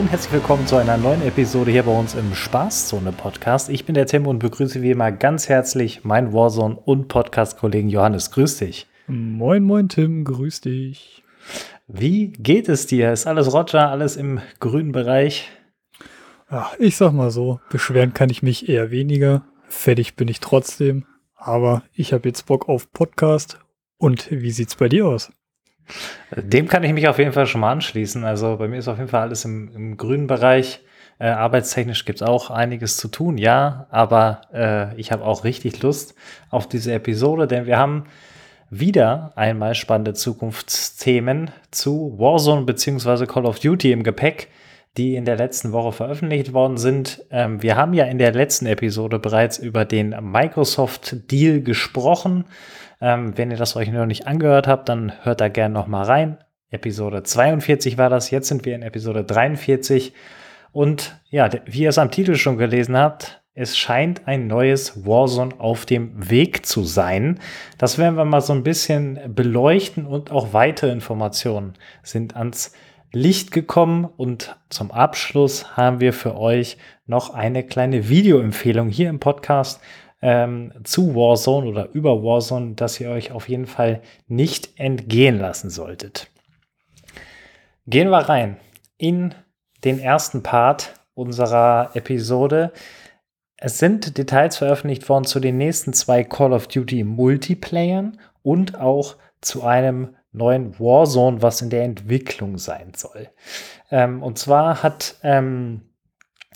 Und herzlich willkommen zu einer neuen Episode hier bei uns im Spaßzone Podcast. Ich bin der Tim und begrüße wie immer ganz herzlich meinen Warzone und Podcast-Kollegen Johannes. Grüß dich. Moin, moin, Tim. Grüß dich. Wie geht es dir? Ist alles Roger, alles im grünen Bereich? Ja, ich sag mal so, beschweren kann ich mich eher weniger. Fertig bin ich trotzdem. Aber ich habe jetzt Bock auf Podcast. Und wie sieht's bei dir aus? Dem kann ich mich auf jeden Fall schon mal anschließen. Also bei mir ist auf jeden Fall alles im, im grünen Bereich. Äh, arbeitstechnisch gibt es auch einiges zu tun, ja, aber äh, ich habe auch richtig Lust auf diese Episode, denn wir haben wieder einmal spannende Zukunftsthemen zu Warzone bzw. Call of Duty im Gepäck, die in der letzten Woche veröffentlicht worden sind. Ähm, wir haben ja in der letzten Episode bereits über den Microsoft-Deal gesprochen. Ähm, wenn ihr das euch noch nicht angehört habt, dann hört da gerne noch mal rein. Episode 42 war das, jetzt sind wir in Episode 43. Und ja, wie ihr es am Titel schon gelesen habt, es scheint ein neues Warzone auf dem Weg zu sein. Das werden wir mal so ein bisschen beleuchten und auch weitere Informationen sind ans Licht gekommen. Und zum Abschluss haben wir für euch noch eine kleine Videoempfehlung hier im Podcast ähm, zu Warzone oder über Warzone, dass ihr euch auf jeden Fall nicht entgehen lassen solltet. Gehen wir rein in den ersten Part unserer Episode. Es sind Details veröffentlicht worden zu den nächsten zwei Call of Duty Multiplayern und auch zu einem neuen Warzone, was in der Entwicklung sein soll. Ähm, und zwar hat ähm,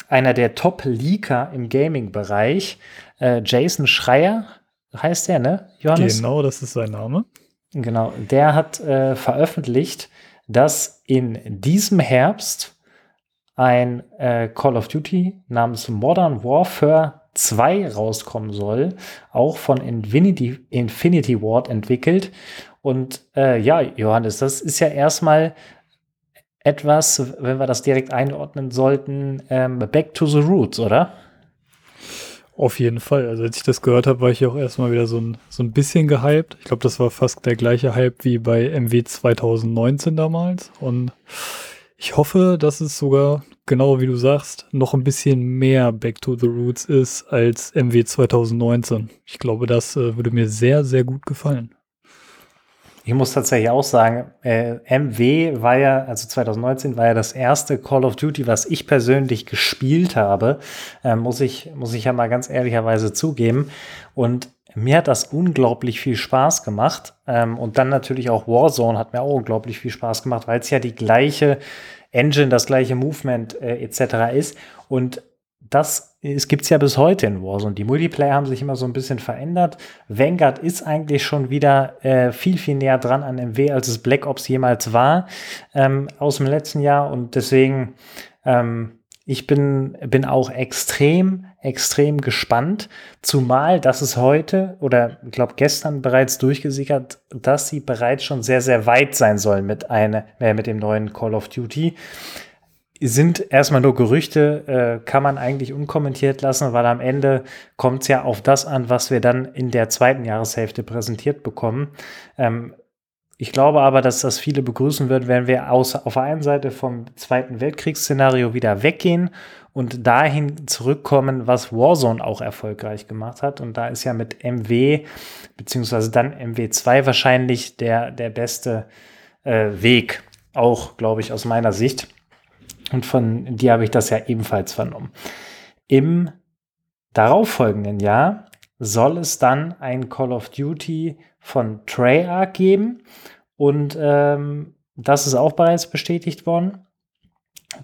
einer der Top-Leaker im Gaming-Bereich, äh, Jason Schreier, heißt der, ne, Johannes? Genau, das ist sein Name. Genau, der hat äh, veröffentlicht, dass in diesem Herbst ein äh, Call of Duty namens Modern Warfare 2 rauskommen soll, auch von Infinity, Infinity Ward entwickelt. Und äh, ja, Johannes, das ist ja erstmal etwas, wenn wir das direkt einordnen sollten, ähm, back to the roots, oder? Auf jeden Fall. Also als ich das gehört habe, war ich auch erstmal wieder so ein, so ein bisschen gehypt. Ich glaube, das war fast der gleiche Hype wie bei MW 2019 damals. Und ich hoffe, dass es sogar, genau wie du sagst, noch ein bisschen mehr Back to the Roots ist als MW 2019. Ich glaube, das äh, würde mir sehr, sehr gut gefallen. Ich muss tatsächlich auch sagen, äh, MW war ja, also 2019 war ja das erste Call of Duty, was ich persönlich gespielt habe, äh, muss ich, muss ich ja mal ganz ehrlicherweise zugeben. Und mir hat das unglaublich viel Spaß gemacht. Ähm, und dann natürlich auch Warzone hat mir auch unglaublich viel Spaß gemacht, weil es ja die gleiche Engine, das gleiche Movement äh, etc. ist. Und das gibt es ja bis heute in Warzone. Die Multiplayer haben sich immer so ein bisschen verändert. Vanguard ist eigentlich schon wieder äh, viel, viel näher dran an MW, als es Black Ops jemals war ähm, aus dem letzten Jahr. Und deswegen, ähm, ich bin, bin auch extrem, extrem gespannt. Zumal, dass es heute oder ich glaube gestern bereits durchgesickert, dass sie bereits schon sehr, sehr weit sein sollen mit, eine, äh, mit dem neuen Call of Duty sind erstmal nur Gerüchte, äh, kann man eigentlich unkommentiert lassen, weil am Ende kommt es ja auf das an, was wir dann in der zweiten Jahreshälfte präsentiert bekommen. Ähm, ich glaube aber, dass das viele begrüßen wird, wenn wir aus, auf der einen Seite vom Zweiten Weltkriegsszenario wieder weggehen und dahin zurückkommen, was Warzone auch erfolgreich gemacht hat. Und da ist ja mit MW, beziehungsweise dann MW2 wahrscheinlich der, der beste äh, Weg, auch, glaube ich, aus meiner Sicht. Und von dir habe ich das ja ebenfalls vernommen. Im darauffolgenden Jahr soll es dann ein Call of Duty von Treyarch geben. Und ähm, das ist auch bereits bestätigt worden,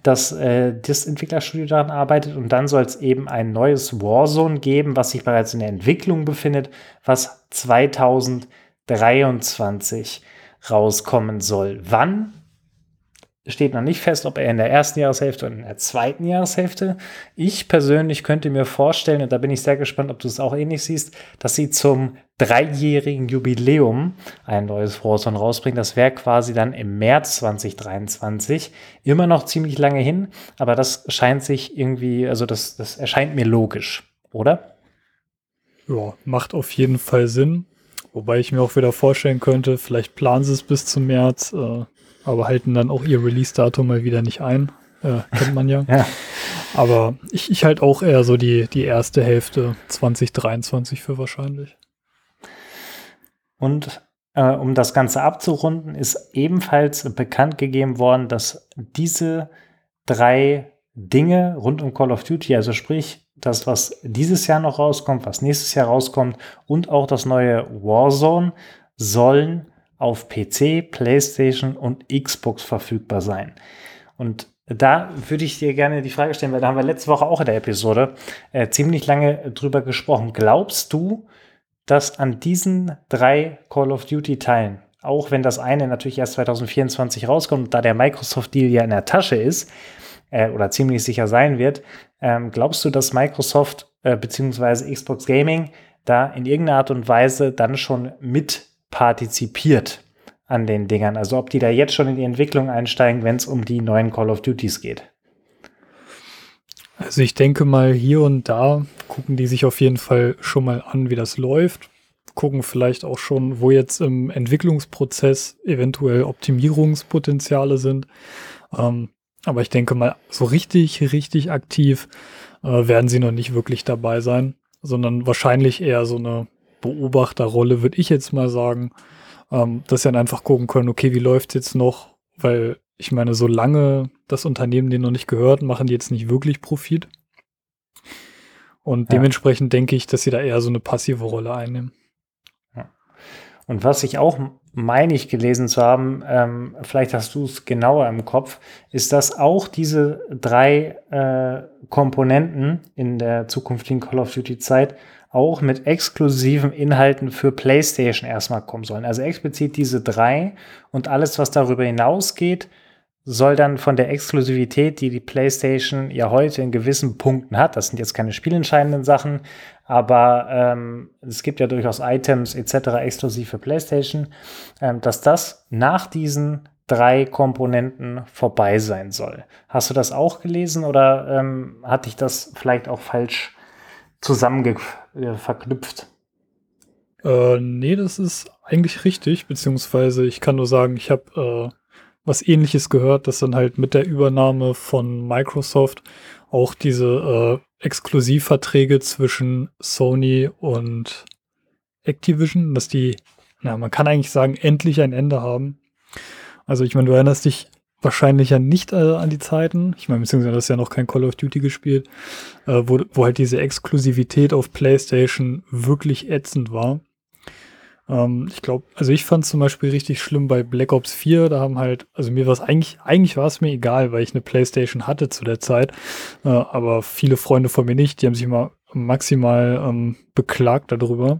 dass äh, das Entwicklerstudio daran arbeitet. Und dann soll es eben ein neues Warzone geben, was sich bereits in der Entwicklung befindet, was 2023 rauskommen soll. Wann steht noch nicht fest, ob er in der ersten Jahreshälfte oder in der zweiten Jahreshälfte. Ich persönlich könnte mir vorstellen, und da bin ich sehr gespannt, ob du es auch ähnlich siehst, dass sie zum dreijährigen Jubiläum ein neues Warzone rausbringen. Das wäre quasi dann im März 2023. Immer noch ziemlich lange hin, aber das scheint sich irgendwie, also das, das erscheint mir logisch, oder? Ja, macht auf jeden Fall Sinn. Wobei ich mir auch wieder vorstellen könnte, vielleicht planen sie es bis zum März. Äh aber halten dann auch ihr Release-Datum mal wieder nicht ein. äh, kennt man ja. ja. Aber ich, ich halt auch eher so die, die erste Hälfte 2023 für wahrscheinlich. Und äh, um das Ganze abzurunden, ist ebenfalls bekannt gegeben worden, dass diese drei Dinge rund um Call of Duty, also sprich das, was dieses Jahr noch rauskommt, was nächstes Jahr rauskommt und auch das neue Warzone, sollen auf PC, PlayStation und Xbox verfügbar sein. Und da würde ich dir gerne die Frage stellen, weil da haben wir letzte Woche auch in der Episode äh, ziemlich lange drüber gesprochen. Glaubst du, dass an diesen drei Call of Duty Teilen, auch wenn das eine natürlich erst 2024 rauskommt, da der Microsoft-Deal ja in der Tasche ist, äh, oder ziemlich sicher sein wird, ähm, glaubst du, dass Microsoft äh, bzw. Xbox Gaming da in irgendeiner Art und Weise dann schon mit partizipiert an den Dingern? Also ob die da jetzt schon in die Entwicklung einsteigen, wenn es um die neuen Call of Duties geht? Also ich denke mal, hier und da gucken die sich auf jeden Fall schon mal an, wie das läuft. Gucken vielleicht auch schon, wo jetzt im Entwicklungsprozess eventuell Optimierungspotenziale sind. Ähm, aber ich denke mal, so richtig, richtig aktiv äh, werden sie noch nicht wirklich dabei sein, sondern wahrscheinlich eher so eine Beobachterrolle, würde ich jetzt mal sagen, ähm, dass sie dann einfach gucken können, okay, wie läuft jetzt noch? Weil ich meine, solange das Unternehmen denen noch nicht gehört, machen die jetzt nicht wirklich Profit. Und ja. dementsprechend denke ich, dass sie da eher so eine passive Rolle einnehmen. Und was ich auch meine ich gelesen zu haben, ähm, vielleicht hast du es genauer im Kopf, ist, dass auch diese drei äh, Komponenten in der zukünftigen Call of Duty Zeit auch mit exklusiven Inhalten für PlayStation erstmal kommen sollen. Also explizit diese drei und alles, was darüber hinausgeht, soll dann von der Exklusivität, die die PlayStation ja heute in gewissen Punkten hat, das sind jetzt keine spielentscheidenden Sachen, aber ähm, es gibt ja durchaus Items etc. exklusiv für PlayStation, ähm, dass das nach diesen drei Komponenten vorbei sein soll. Hast du das auch gelesen oder ähm, hatte ich das vielleicht auch falsch zusammen äh, verknüpft? Äh, nee, das ist eigentlich richtig, beziehungsweise ich kann nur sagen, ich habe äh, was ähnliches gehört, dass dann halt mit der Übernahme von Microsoft auch diese äh, Exklusivverträge zwischen Sony und Activision, dass die, na, man kann eigentlich sagen, endlich ein Ende haben. Also ich meine, du erinnerst dich wahrscheinlich ja nicht äh, an die Zeiten, ich meine, beziehungsweise das ist ja noch kein Call of Duty gespielt, äh, wo, wo halt diese Exklusivität auf PlayStation wirklich ätzend war. Ähm, ich glaube, also ich fand zum Beispiel richtig schlimm bei Black Ops 4. Da haben halt, also mir war es eigentlich, eigentlich war es mir egal, weil ich eine Playstation hatte zu der Zeit. Äh, aber viele Freunde von mir nicht, die haben sich immer maximal ähm, beklagt darüber.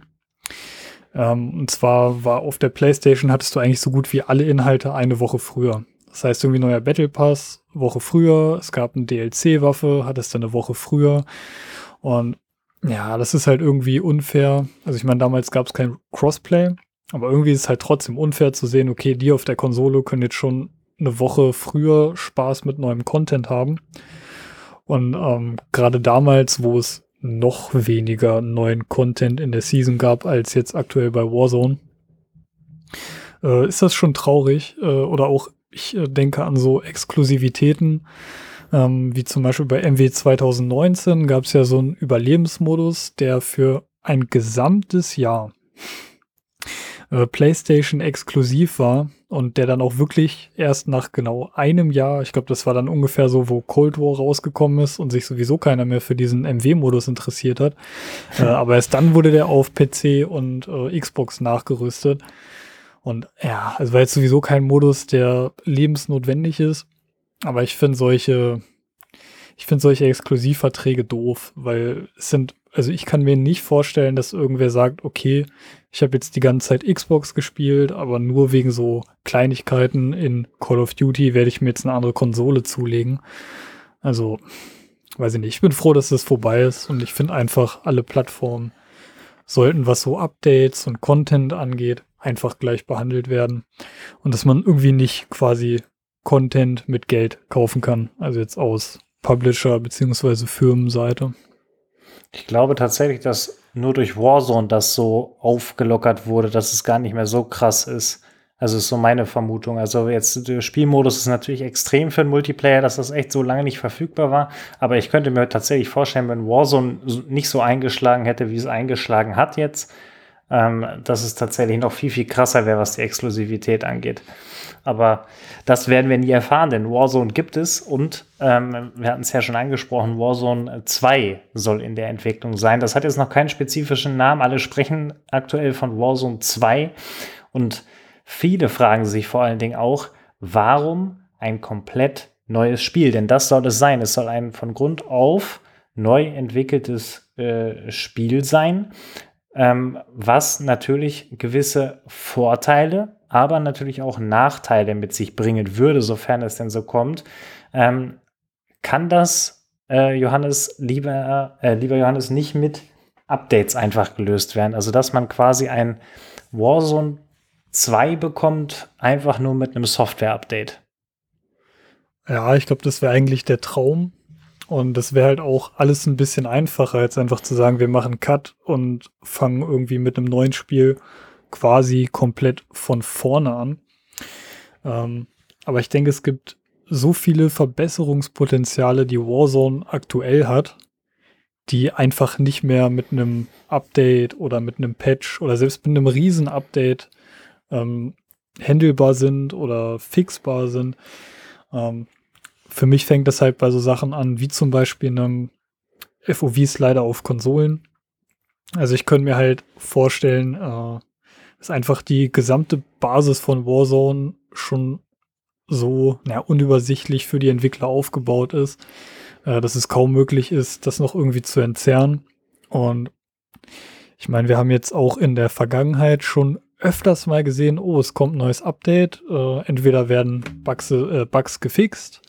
Ähm, und zwar war auf der Playstation hattest du eigentlich so gut wie alle Inhalte eine Woche früher. Das heißt, irgendwie neuer Battle Pass, Woche früher, es gab eine DLC-Waffe, hattest dann eine Woche früher. Und ja, das ist halt irgendwie unfair. Also ich meine, damals gab es kein Crossplay, aber irgendwie ist es halt trotzdem unfair zu sehen, okay, die auf der Konsole können jetzt schon eine Woche früher Spaß mit neuem Content haben. Und ähm, gerade damals, wo es noch weniger neuen Content in der Season gab als jetzt aktuell bei Warzone, äh, ist das schon traurig. Äh, oder auch, ich äh, denke an so Exklusivitäten ähm, wie zum Beispiel bei MW 2019 gab es ja so einen Überlebensmodus, der für ein gesamtes Jahr äh, PlayStation exklusiv war und der dann auch wirklich erst nach genau einem Jahr, ich glaube, das war dann ungefähr so, wo Cold War rausgekommen ist und sich sowieso keiner mehr für diesen MW-Modus interessiert hat. äh, aber erst dann wurde der auf PC und äh, Xbox nachgerüstet. Und ja, es war jetzt sowieso kein Modus, der lebensnotwendig ist. Aber ich finde solche, ich finde solche Exklusivverträge doof, weil es sind, also ich kann mir nicht vorstellen, dass irgendwer sagt, okay, ich habe jetzt die ganze Zeit Xbox gespielt, aber nur wegen so Kleinigkeiten in Call of Duty werde ich mir jetzt eine andere Konsole zulegen. Also, weiß ich nicht. Ich bin froh, dass das vorbei ist und ich finde einfach, alle Plattformen sollten, was so Updates und Content angeht, einfach gleich behandelt werden. Und dass man irgendwie nicht quasi Content mit Geld kaufen kann. Also jetzt aus Publisher- bzw. Firmenseite. Ich glaube tatsächlich, dass nur durch Warzone das so aufgelockert wurde, dass es gar nicht mehr so krass ist. Also ist so meine Vermutung. Also jetzt der Spielmodus ist natürlich extrem für einen Multiplayer, dass das echt so lange nicht verfügbar war. Aber ich könnte mir tatsächlich vorstellen, wenn Warzone nicht so eingeschlagen hätte, wie es eingeschlagen hat jetzt, ähm, dass es tatsächlich noch viel, viel krasser wäre, was die Exklusivität angeht. Aber das werden wir nie erfahren, denn Warzone gibt es und ähm, wir hatten es ja schon angesprochen, Warzone 2 soll in der Entwicklung sein. Das hat jetzt noch keinen spezifischen Namen. Alle sprechen aktuell von Warzone 2 und viele fragen sich vor allen Dingen auch, warum ein komplett neues Spiel? Denn das soll es sein. Es soll ein von Grund auf neu entwickeltes äh, Spiel sein, ähm, was natürlich gewisse Vorteile aber natürlich auch Nachteile mit sich bringen würde, sofern es denn so kommt. Ähm, kann das, äh, Johannes, lieber, äh, lieber Johannes, nicht mit Updates einfach gelöst werden? Also, dass man quasi ein Warzone 2 bekommt, einfach nur mit einem Software-Update. Ja, ich glaube, das wäre eigentlich der Traum. Und das wäre halt auch alles ein bisschen einfacher, als einfach zu sagen, wir machen Cut und fangen irgendwie mit einem neuen Spiel quasi komplett von vorne an. Ähm, aber ich denke, es gibt so viele Verbesserungspotenziale, die Warzone aktuell hat, die einfach nicht mehr mit einem Update oder mit einem Patch oder selbst mit einem Riesen-Update ähm, handelbar sind oder fixbar sind. Ähm, für mich fängt das halt bei so Sachen an, wie zum Beispiel einem FOV-Slider auf Konsolen. Also ich könnte mir halt vorstellen, äh, dass einfach die gesamte Basis von Warzone schon so na, unübersichtlich für die Entwickler aufgebaut ist, äh, dass es kaum möglich ist, das noch irgendwie zu entzerren. Und ich meine, wir haben jetzt auch in der Vergangenheit schon öfters mal gesehen, oh, es kommt ein neues Update. Äh, entweder werden Bugs, äh, Bugs gefixt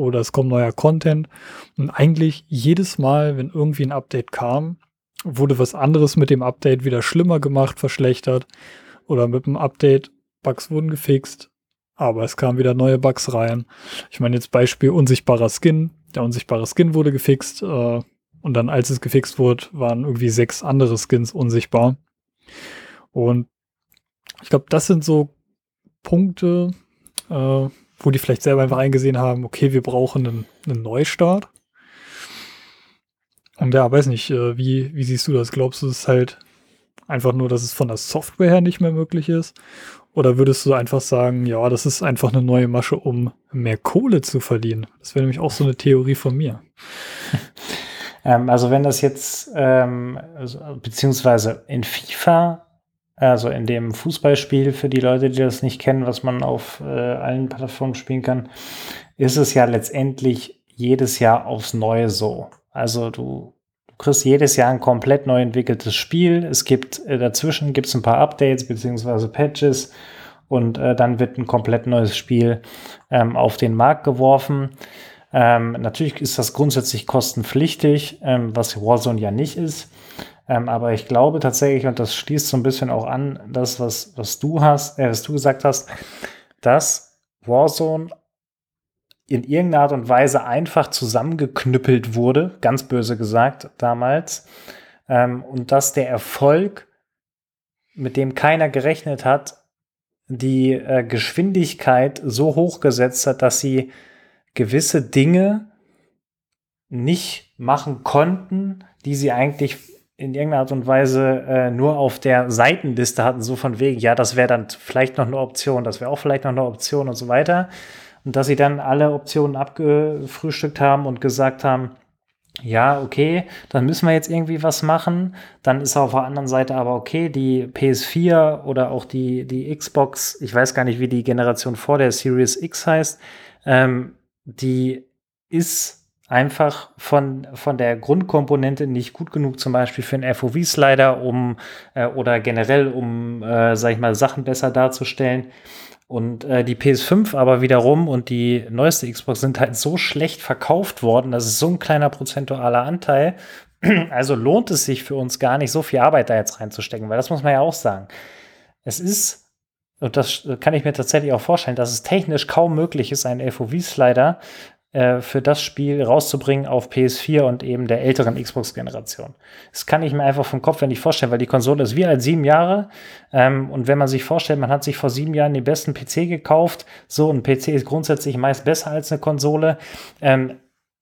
oder es kommt neuer Content. Und eigentlich jedes Mal, wenn irgendwie ein Update kam, wurde was anderes mit dem Update wieder schlimmer gemacht, verschlechtert. Oder mit dem Update, Bugs wurden gefixt, aber es kamen wieder neue Bugs rein. Ich meine jetzt Beispiel unsichtbarer Skin. Der unsichtbare Skin wurde gefixt äh, und dann, als es gefixt wurde, waren irgendwie sechs andere Skins unsichtbar. Und ich glaube, das sind so Punkte, äh, wo die vielleicht selber einfach eingesehen haben, okay, wir brauchen einen, einen Neustart. Und ja, weiß nicht, äh, wie, wie siehst du das? Glaubst du, es ist halt einfach nur, dass es von der Software her nicht mehr möglich ist? Oder würdest du einfach sagen, ja, das ist einfach eine neue Masche, um mehr Kohle zu verdienen? Das wäre nämlich auch so eine Theorie von mir. Ähm, also wenn das jetzt, ähm, also, beziehungsweise in FIFA, also in dem Fußballspiel, für die Leute, die das nicht kennen, was man auf äh, allen Plattformen spielen kann, ist es ja letztendlich jedes Jahr aufs Neue so. Also du, du kriegst jedes Jahr ein komplett neu entwickeltes Spiel. Es gibt äh, dazwischen gibt's ein paar Updates beziehungsweise Patches und äh, dann wird ein komplett neues Spiel ähm, auf den Markt geworfen. Ähm, natürlich ist das grundsätzlich kostenpflichtig, ähm, was Warzone ja nicht ist. Ähm, aber ich glaube tatsächlich, und das schließt so ein bisschen auch an, das, was, was du hast, äh, was du gesagt hast, dass Warzone in irgendeiner Art und Weise einfach zusammengeknüppelt wurde, ganz böse gesagt damals, ähm, und dass der Erfolg, mit dem keiner gerechnet hat, die äh, Geschwindigkeit so hoch gesetzt hat, dass sie gewisse Dinge nicht machen konnten, die sie eigentlich in irgendeiner Art und Weise äh, nur auf der Seitenliste hatten, so von wegen, ja, das wäre dann vielleicht noch eine Option, das wäre auch vielleicht noch eine Option und so weiter und dass sie dann alle Optionen abgefrühstückt haben und gesagt haben, ja, okay, dann müssen wir jetzt irgendwie was machen. Dann ist auf der anderen Seite aber okay, die PS4 oder auch die, die Xbox, ich weiß gar nicht, wie die Generation vor der Series X heißt, ähm, die ist einfach von, von der Grundkomponente nicht gut genug, zum Beispiel für einen FOV-Slider, um äh, oder generell, um, äh, sag ich mal, Sachen besser darzustellen. Und äh, die PS5 aber wiederum und die neueste Xbox sind halt so schlecht verkauft worden, das ist so ein kleiner prozentualer Anteil. Also lohnt es sich für uns gar nicht, so viel Arbeit da jetzt reinzustecken, weil das muss man ja auch sagen. Es ist, und das kann ich mir tatsächlich auch vorstellen, dass es technisch kaum möglich ist, einen FOV-Slider äh, für das Spiel rauszubringen auf PS4 und eben der älteren Xbox-Generation. Das kann ich mir einfach vom Kopf her nicht vorstellen, weil die Konsole ist wie alt sieben Jahre. Ähm, und wenn man sich vorstellt, man hat sich vor sieben Jahren den besten PC gekauft, so ein PC ist grundsätzlich meist besser als eine Konsole, ähm,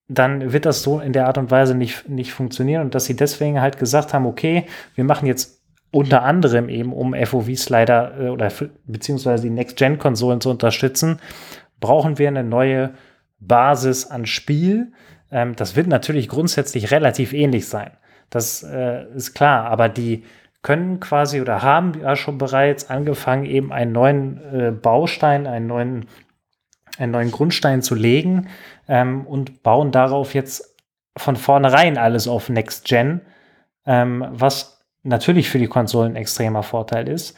dann wird das so in der Art und Weise nicht, nicht funktionieren. Und dass sie deswegen halt gesagt haben, okay, wir machen jetzt unter anderem eben, um FOVs leider äh, oder beziehungsweise die Next-Gen-Konsolen zu unterstützen, brauchen wir eine neue Basis an Spiel. Ähm, das wird natürlich grundsätzlich relativ ähnlich sein. Das äh, ist klar, aber die können quasi oder haben ja schon bereits angefangen, eben einen neuen äh, Baustein, einen neuen, einen neuen Grundstein zu legen ähm, und bauen darauf jetzt von vornherein alles auf Next Gen, ähm, was natürlich für die Konsolen extremer Vorteil ist.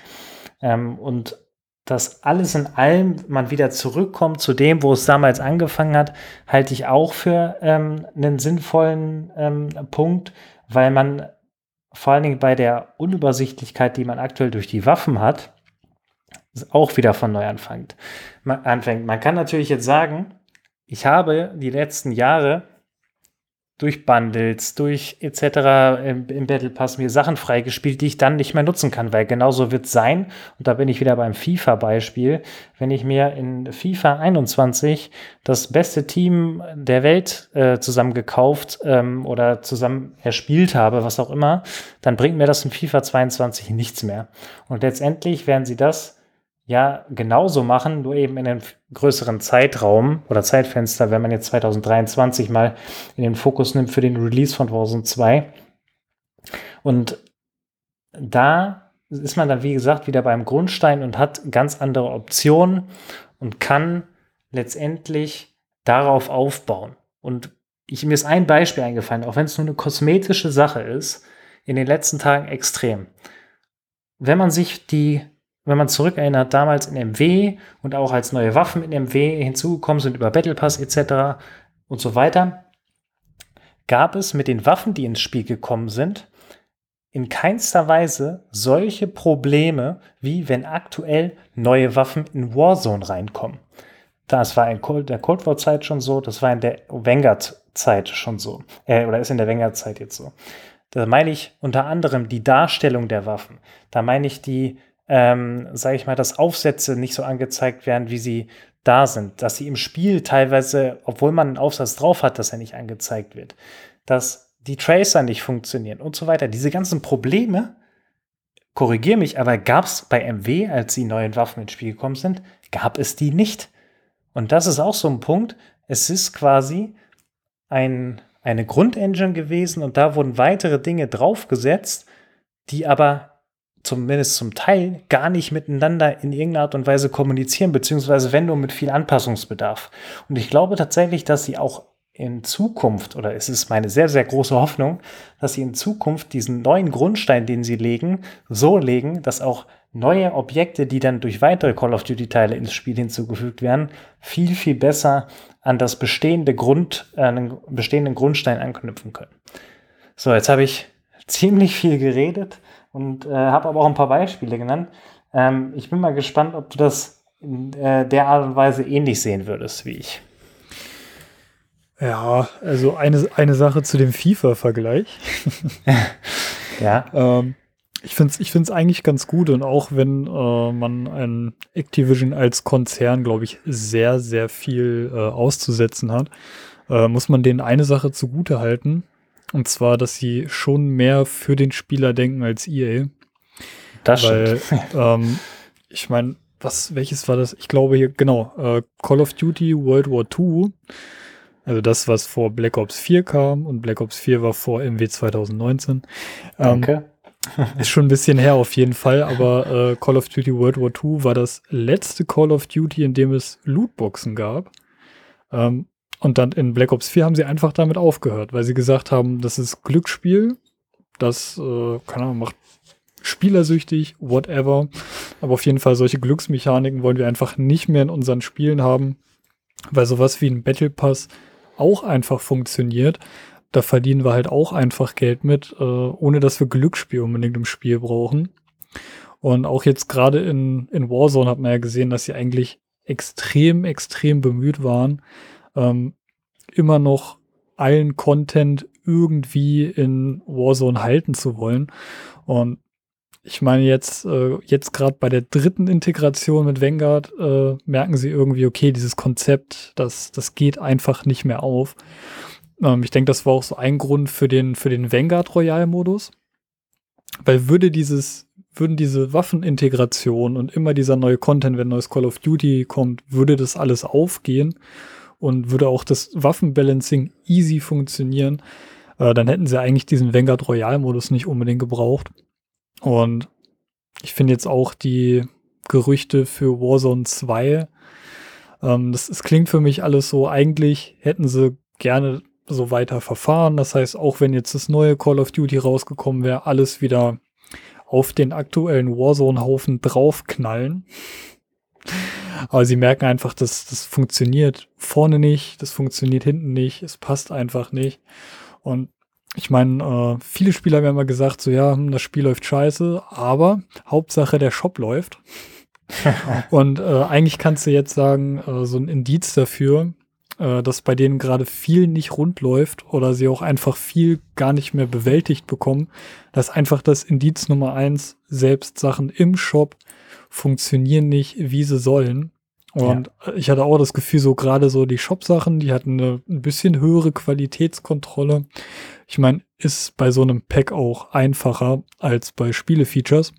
Ähm, und dass alles in allem man wieder zurückkommt zu dem, wo es damals angefangen hat, halte ich auch für ähm, einen sinnvollen ähm, Punkt, weil man vor allen Dingen bei der Unübersichtlichkeit, die man aktuell durch die Waffen hat, auch wieder von neu anfängt. Man, anfängt. man kann natürlich jetzt sagen, ich habe die letzten Jahre durch Bundles, durch etc. Im, im, Battle Pass mir Sachen freigespielt, die ich dann nicht mehr nutzen kann, weil genauso wird es sein. Und da bin ich wieder beim FIFA-Beispiel. Wenn ich mir in FIFA 21 das beste Team der Welt äh, zusammen gekauft ähm, oder zusammen erspielt habe, was auch immer, dann bringt mir das in FIFA 22 nichts mehr. Und letztendlich werden sie das ja genauso machen, nur eben in einem größeren Zeitraum oder Zeitfenster, wenn man jetzt 2023 mal in den Fokus nimmt für den Release von Warzone 2. Und da ist man dann, wie gesagt, wieder beim Grundstein und hat ganz andere Optionen und kann letztendlich darauf aufbauen. Und ich, mir ist ein Beispiel eingefallen, auch wenn es nur eine kosmetische Sache ist, in den letzten Tagen extrem. Wenn man sich die wenn man zurückerinnert, damals in MW und auch als neue Waffen in MW hinzugekommen sind über Battle Pass etc. und so weiter, gab es mit den Waffen, die ins Spiel gekommen sind, in keinster Weise solche Probleme, wie wenn aktuell neue Waffen in Warzone reinkommen. Das war in der Cold War Zeit schon so, das war in der Vanguard Zeit schon so, äh, oder ist in der Vanguard Zeit jetzt so. Da meine ich unter anderem die Darstellung der Waffen. Da meine ich die ähm, sage ich mal, dass Aufsätze nicht so angezeigt werden, wie sie da sind. Dass sie im Spiel teilweise, obwohl man einen Aufsatz drauf hat, dass er nicht angezeigt wird. Dass die Tracer nicht funktionieren und so weiter. Diese ganzen Probleme, korrigiere mich, aber gab es bei MW, als die neuen Waffen ins Spiel gekommen sind, gab es die nicht. Und das ist auch so ein Punkt. Es ist quasi ein, eine Grundengine gewesen und da wurden weitere Dinge draufgesetzt, die aber zumindest zum Teil gar nicht miteinander in irgendeiner Art und Weise kommunizieren, beziehungsweise wenn nur mit viel Anpassungsbedarf. Und ich glaube tatsächlich, dass sie auch in Zukunft, oder es ist meine sehr, sehr große Hoffnung, dass sie in Zukunft diesen neuen Grundstein, den sie legen, so legen, dass auch neue Objekte, die dann durch weitere Call of Duty-Teile ins Spiel hinzugefügt werden, viel, viel besser an das bestehende Grund, äh, bestehenden Grundstein anknüpfen können. So, jetzt habe ich ziemlich viel geredet und äh, habe aber auch ein paar Beispiele genannt. Ähm, ich bin mal gespannt, ob du das in äh, der Art und Weise ähnlich sehen würdest wie ich. Ja, also eine, eine Sache zu dem FIFA-Vergleich. ja. ähm, ich finde es ich find's eigentlich ganz gut und auch wenn äh, man ein Activision als Konzern, glaube ich, sehr, sehr viel äh, auszusetzen hat, äh, muss man denen eine Sache zugute halten. Und zwar, dass sie schon mehr für den Spieler denken als EA. Das Weil, stimmt. ähm, ich meine, was, welches war das? Ich glaube hier, genau, äh, Call of Duty World War II. Also das, was vor Black Ops 4 kam und Black Ops 4 war vor MW 2019. Danke. Ähm, ist schon ein bisschen her auf jeden Fall, aber äh, Call of Duty World War II war das letzte Call of Duty, in dem es Lootboxen gab. Ähm, und dann in Black Ops 4 haben sie einfach damit aufgehört, weil sie gesagt haben, das ist Glücksspiel, das, äh, keine Ahnung, macht spielersüchtig, whatever. Aber auf jeden Fall solche Glücksmechaniken wollen wir einfach nicht mehr in unseren Spielen haben, weil sowas wie ein Battle Pass auch einfach funktioniert. Da verdienen wir halt auch einfach Geld mit, äh, ohne dass wir Glücksspiel unbedingt im Spiel brauchen. Und auch jetzt gerade in, in Warzone hat man ja gesehen, dass sie eigentlich extrem, extrem bemüht waren, ähm, immer noch allen Content irgendwie in Warzone halten zu wollen. Und ich meine jetzt, äh, jetzt gerade bei der dritten Integration mit Vanguard äh, merken sie irgendwie, okay, dieses Konzept, das, das geht einfach nicht mehr auf. Ähm, ich denke, das war auch so ein Grund für den, für den Vanguard Royal Modus. Weil würde dieses, würden diese Waffenintegration und immer dieser neue Content, wenn neues Call of Duty kommt, würde das alles aufgehen und würde auch das Waffenbalancing easy funktionieren, äh, dann hätten sie eigentlich diesen Vanguard Royal Modus nicht unbedingt gebraucht. Und ich finde jetzt auch die Gerüchte für Warzone 2, ähm, das, das klingt für mich alles so, eigentlich hätten sie gerne so weiter verfahren. Das heißt, auch wenn jetzt das neue Call of Duty rausgekommen wäre, alles wieder auf den aktuellen Warzone-Haufen draufknallen. Aber sie merken einfach, dass das funktioniert vorne nicht, das funktioniert hinten nicht, es passt einfach nicht. Und ich meine, äh, viele Spieler haben ja immer gesagt, so ja, hm, das Spiel läuft scheiße, aber Hauptsache der Shop läuft. und äh, eigentlich kannst du jetzt sagen, äh, so ein Indiz dafür, äh, dass bei denen gerade viel nicht rund läuft oder sie auch einfach viel gar nicht mehr bewältigt bekommen, dass einfach das Indiz Nummer eins, selbst Sachen im Shop funktionieren nicht, wie sie sollen. Und ja. ich hatte auch das Gefühl, so gerade so die Shop-Sachen, die hatten eine ein bisschen höhere Qualitätskontrolle. Ich meine, ist bei so einem Pack auch einfacher als bei Spiele-Features.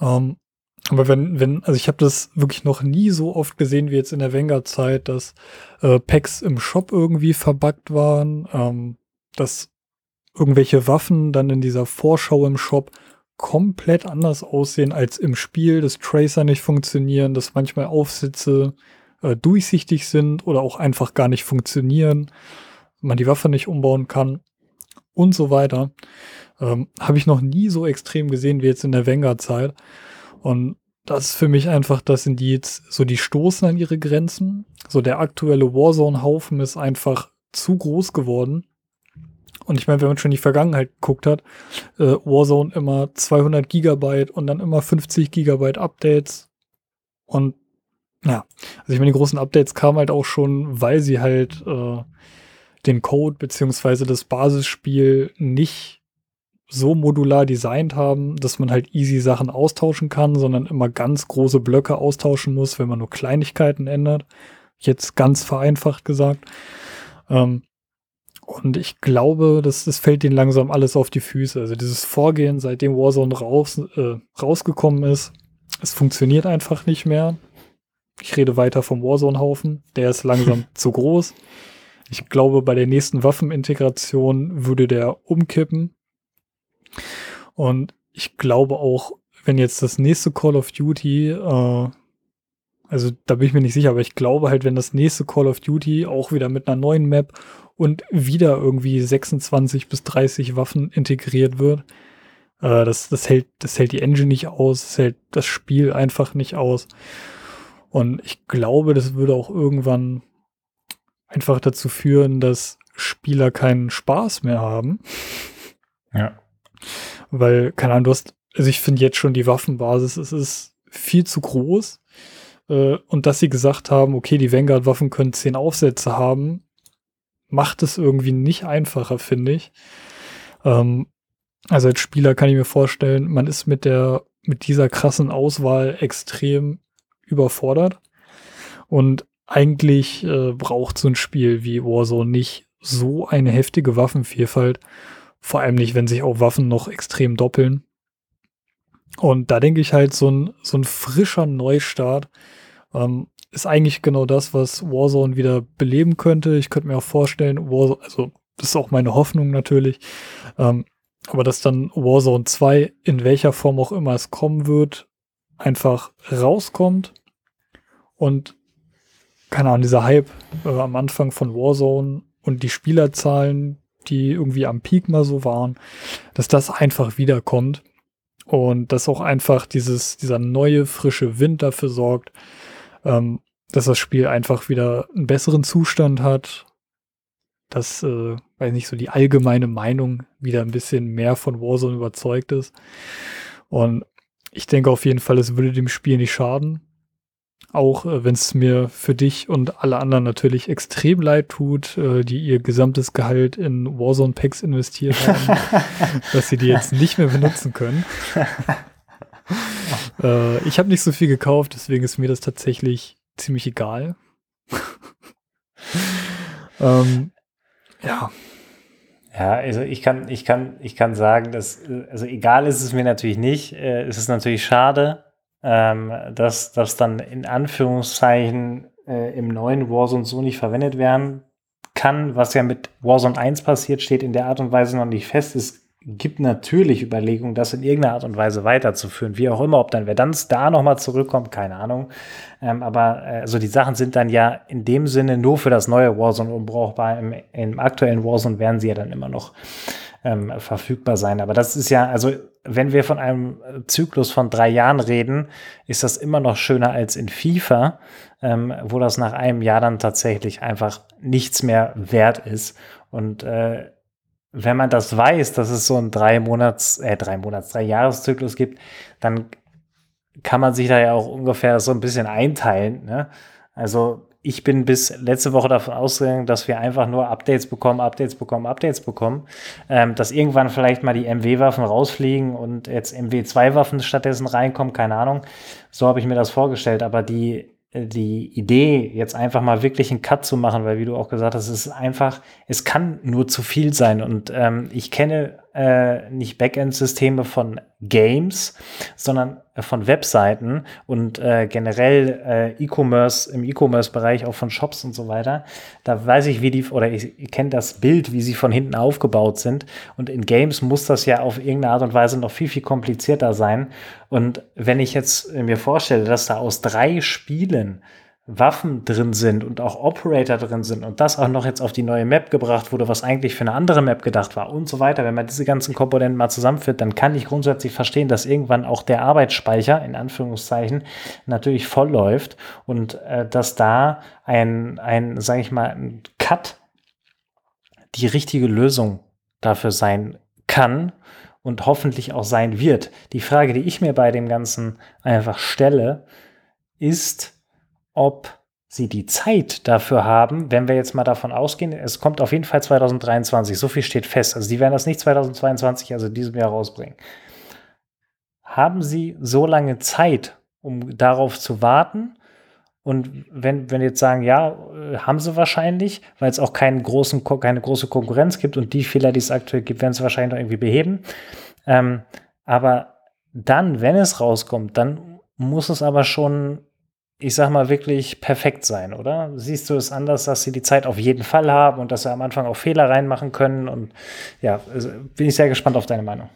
Ähm, aber wenn, wenn, also ich habe das wirklich noch nie so oft gesehen wie jetzt in der Wenger-Zeit, dass äh, Packs im Shop irgendwie verbuggt waren, ähm, dass irgendwelche Waffen dann in dieser Vorschau im Shop komplett anders aussehen als im Spiel, dass Tracer nicht funktionieren, dass manchmal Aufsätze äh, durchsichtig sind oder auch einfach gar nicht funktionieren, man die Waffe nicht umbauen kann und so weiter. Ähm, Habe ich noch nie so extrem gesehen wie jetzt in der Wenger-Zeit. Und das ist für mich einfach das sind die jetzt so, die stoßen an ihre Grenzen. So der aktuelle Warzone-Haufen ist einfach zu groß geworden. Und ich meine, wenn man schon die Vergangenheit geguckt hat, äh, Warzone immer 200 Gigabyte und dann immer 50 Gigabyte Updates. Und ja, also ich meine, die großen Updates kamen halt auch schon, weil sie halt äh, den Code beziehungsweise das Basisspiel nicht so modular designt haben, dass man halt easy Sachen austauschen kann, sondern immer ganz große Blöcke austauschen muss, wenn man nur Kleinigkeiten ändert. Jetzt ganz vereinfacht gesagt. Ähm, und ich glaube, das, das fällt ihnen langsam alles auf die Füße. Also dieses Vorgehen, seitdem Warzone raus, äh, rausgekommen ist, es funktioniert einfach nicht mehr. Ich rede weiter vom Warzone-Haufen. Der ist langsam zu groß. Ich glaube, bei der nächsten Waffenintegration würde der umkippen. Und ich glaube auch, wenn jetzt das nächste Call of Duty, äh, also da bin ich mir nicht sicher, aber ich glaube halt, wenn das nächste Call of Duty auch wieder mit einer neuen Map und wieder irgendwie 26 bis 30 Waffen integriert wird. Äh, das, das, hält, das hält die Engine nicht aus, das hält das Spiel einfach nicht aus. Und ich glaube, das würde auch irgendwann einfach dazu führen, dass Spieler keinen Spaß mehr haben. Ja. Weil, keine Ahnung, du hast, also ich finde jetzt schon die Waffenbasis, es ist viel zu groß. Äh, und dass sie gesagt haben, okay, die Vanguard-Waffen können zehn Aufsätze haben, macht es irgendwie nicht einfacher, finde ich. Ähm, also als Spieler kann ich mir vorstellen, man ist mit der, mit dieser krassen Auswahl extrem überfordert. Und eigentlich äh, braucht so ein Spiel wie Warzone nicht so eine heftige Waffenvielfalt. Vor allem nicht, wenn sich auch Waffen noch extrem doppeln. Und da denke ich halt, so ein, so ein frischer Neustart ähm, ist eigentlich genau das, was Warzone wieder beleben könnte. Ich könnte mir auch vorstellen, Warzone, also das ist auch meine Hoffnung natürlich, ähm, aber dass dann Warzone 2, in welcher Form auch immer es kommen wird, einfach rauskommt und keine Ahnung, dieser Hype äh, am Anfang von Warzone und die Spielerzahlen, die irgendwie am Peak mal so waren, dass das einfach wiederkommt und dass auch einfach dieses, dieser neue, frische Wind dafür sorgt, ähm, dass das Spiel einfach wieder einen besseren Zustand hat, dass, äh, weiß nicht, so die allgemeine Meinung wieder ein bisschen mehr von Warzone überzeugt ist. Und ich denke auf jeden Fall, es würde dem Spiel nicht schaden. Auch äh, wenn es mir für dich und alle anderen natürlich extrem leid tut, äh, die ihr gesamtes Gehalt in Warzone-Packs investiert haben, dass sie die jetzt nicht mehr benutzen können. äh, ich habe nicht so viel gekauft, deswegen ist mir das tatsächlich ziemlich egal. ähm, ja. Ja, also ich kann, ich kann, ich kann sagen, dass, also egal ist es mir natürlich nicht. Äh, es ist natürlich schade, ähm, dass das dann in Anführungszeichen äh, im neuen Warzone so nicht verwendet werden kann. Was ja mit Warzone 1 passiert, steht in der Art und Weise noch nicht fest. Es gibt natürlich Überlegungen, das in irgendeiner Art und Weise weiterzuführen, wie auch immer, ob dann Verdansk da nochmal zurückkommt, keine Ahnung. Ähm, aber äh, also die Sachen sind dann ja in dem Sinne nur für das neue Warzone unbrauchbar. Im, im aktuellen Warzone werden sie ja dann immer noch ähm, verfügbar sein. Aber das ist ja, also wenn wir von einem Zyklus von drei Jahren reden, ist das immer noch schöner als in FIFA, ähm, wo das nach einem Jahr dann tatsächlich einfach nichts mehr wert ist. Und äh, wenn man das weiß, dass es so ein drei Monats, äh, drei Monats, drei Jahreszyklus gibt, dann kann man sich da ja auch ungefähr so ein bisschen einteilen. Ne? Also ich bin bis letzte Woche davon ausgegangen, dass wir einfach nur Updates bekommen, Updates bekommen, Updates bekommen. Ähm, dass irgendwann vielleicht mal die MW-Waffen rausfliegen und jetzt MW2-Waffen stattdessen reinkommen, keine Ahnung. So habe ich mir das vorgestellt. Aber die die Idee, jetzt einfach mal wirklich einen Cut zu machen, weil wie du auch gesagt hast, es ist einfach, es kann nur zu viel sein. Und ähm, ich kenne äh, nicht Backend-Systeme von Games, sondern äh, von Webseiten und äh, generell äh, E-Commerce im E-Commerce-Bereich auch von Shops und so weiter. Da weiß ich, wie die, oder ich, ich kenne das Bild, wie sie von hinten aufgebaut sind. Und in Games muss das ja auf irgendeine Art und Weise noch viel, viel komplizierter sein. Und wenn ich jetzt mir vorstelle, dass da aus drei Spielen Waffen drin sind und auch Operator drin sind und das auch noch jetzt auf die neue Map gebracht wurde, was eigentlich für eine andere Map gedacht war und so weiter. Wenn man diese ganzen Komponenten mal zusammenführt, dann kann ich grundsätzlich verstehen, dass irgendwann auch der Arbeitsspeicher in Anführungszeichen natürlich voll läuft und äh, dass da ein, ein, sage ich mal, ein Cut die richtige Lösung dafür sein kann und hoffentlich auch sein wird. Die Frage, die ich mir bei dem Ganzen einfach stelle, ist, ob sie die Zeit dafür haben, wenn wir jetzt mal davon ausgehen, es kommt auf jeden Fall 2023, so viel steht fest. Also die werden das nicht 2022, also diesem Jahr rausbringen. Haben sie so lange Zeit, um darauf zu warten? Und wenn, wenn jetzt sagen, ja, äh, haben sie wahrscheinlich, weil es auch keinen großen, keine große Konkurrenz gibt und die Fehler, die es aktuell gibt, werden sie wahrscheinlich noch irgendwie beheben. Ähm, aber dann, wenn es rauskommt, dann muss es aber schon ich sag mal, wirklich perfekt sein, oder? Siehst du es anders, dass sie die Zeit auf jeden Fall haben und dass sie am Anfang auch Fehler reinmachen können? Und ja, also bin ich sehr gespannt auf deine Meinung.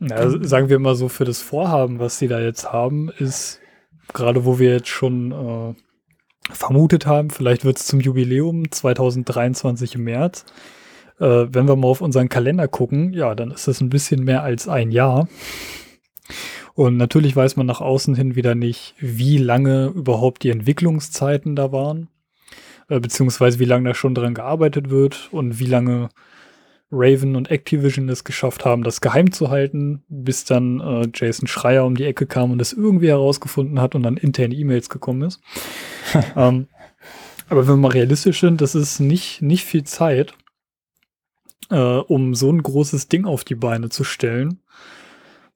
Ja, also sagen wir mal so, für das Vorhaben, was sie da jetzt haben, ist gerade wo wir jetzt schon äh, vermutet haben, vielleicht wird es zum Jubiläum 2023 im März. Äh, wenn wir mal auf unseren Kalender gucken, ja, dann ist das ein bisschen mehr als ein Jahr. Und natürlich weiß man nach außen hin wieder nicht, wie lange überhaupt die Entwicklungszeiten da waren, äh, beziehungsweise wie lange da schon dran gearbeitet wird und wie lange Raven und Activision es geschafft haben, das geheim zu halten, bis dann äh, Jason Schreier um die Ecke kam und es irgendwie herausgefunden hat und dann interne E-Mails gekommen ist. ähm, aber wenn wir mal realistisch sind, das ist nicht, nicht viel Zeit, äh, um so ein großes Ding auf die Beine zu stellen.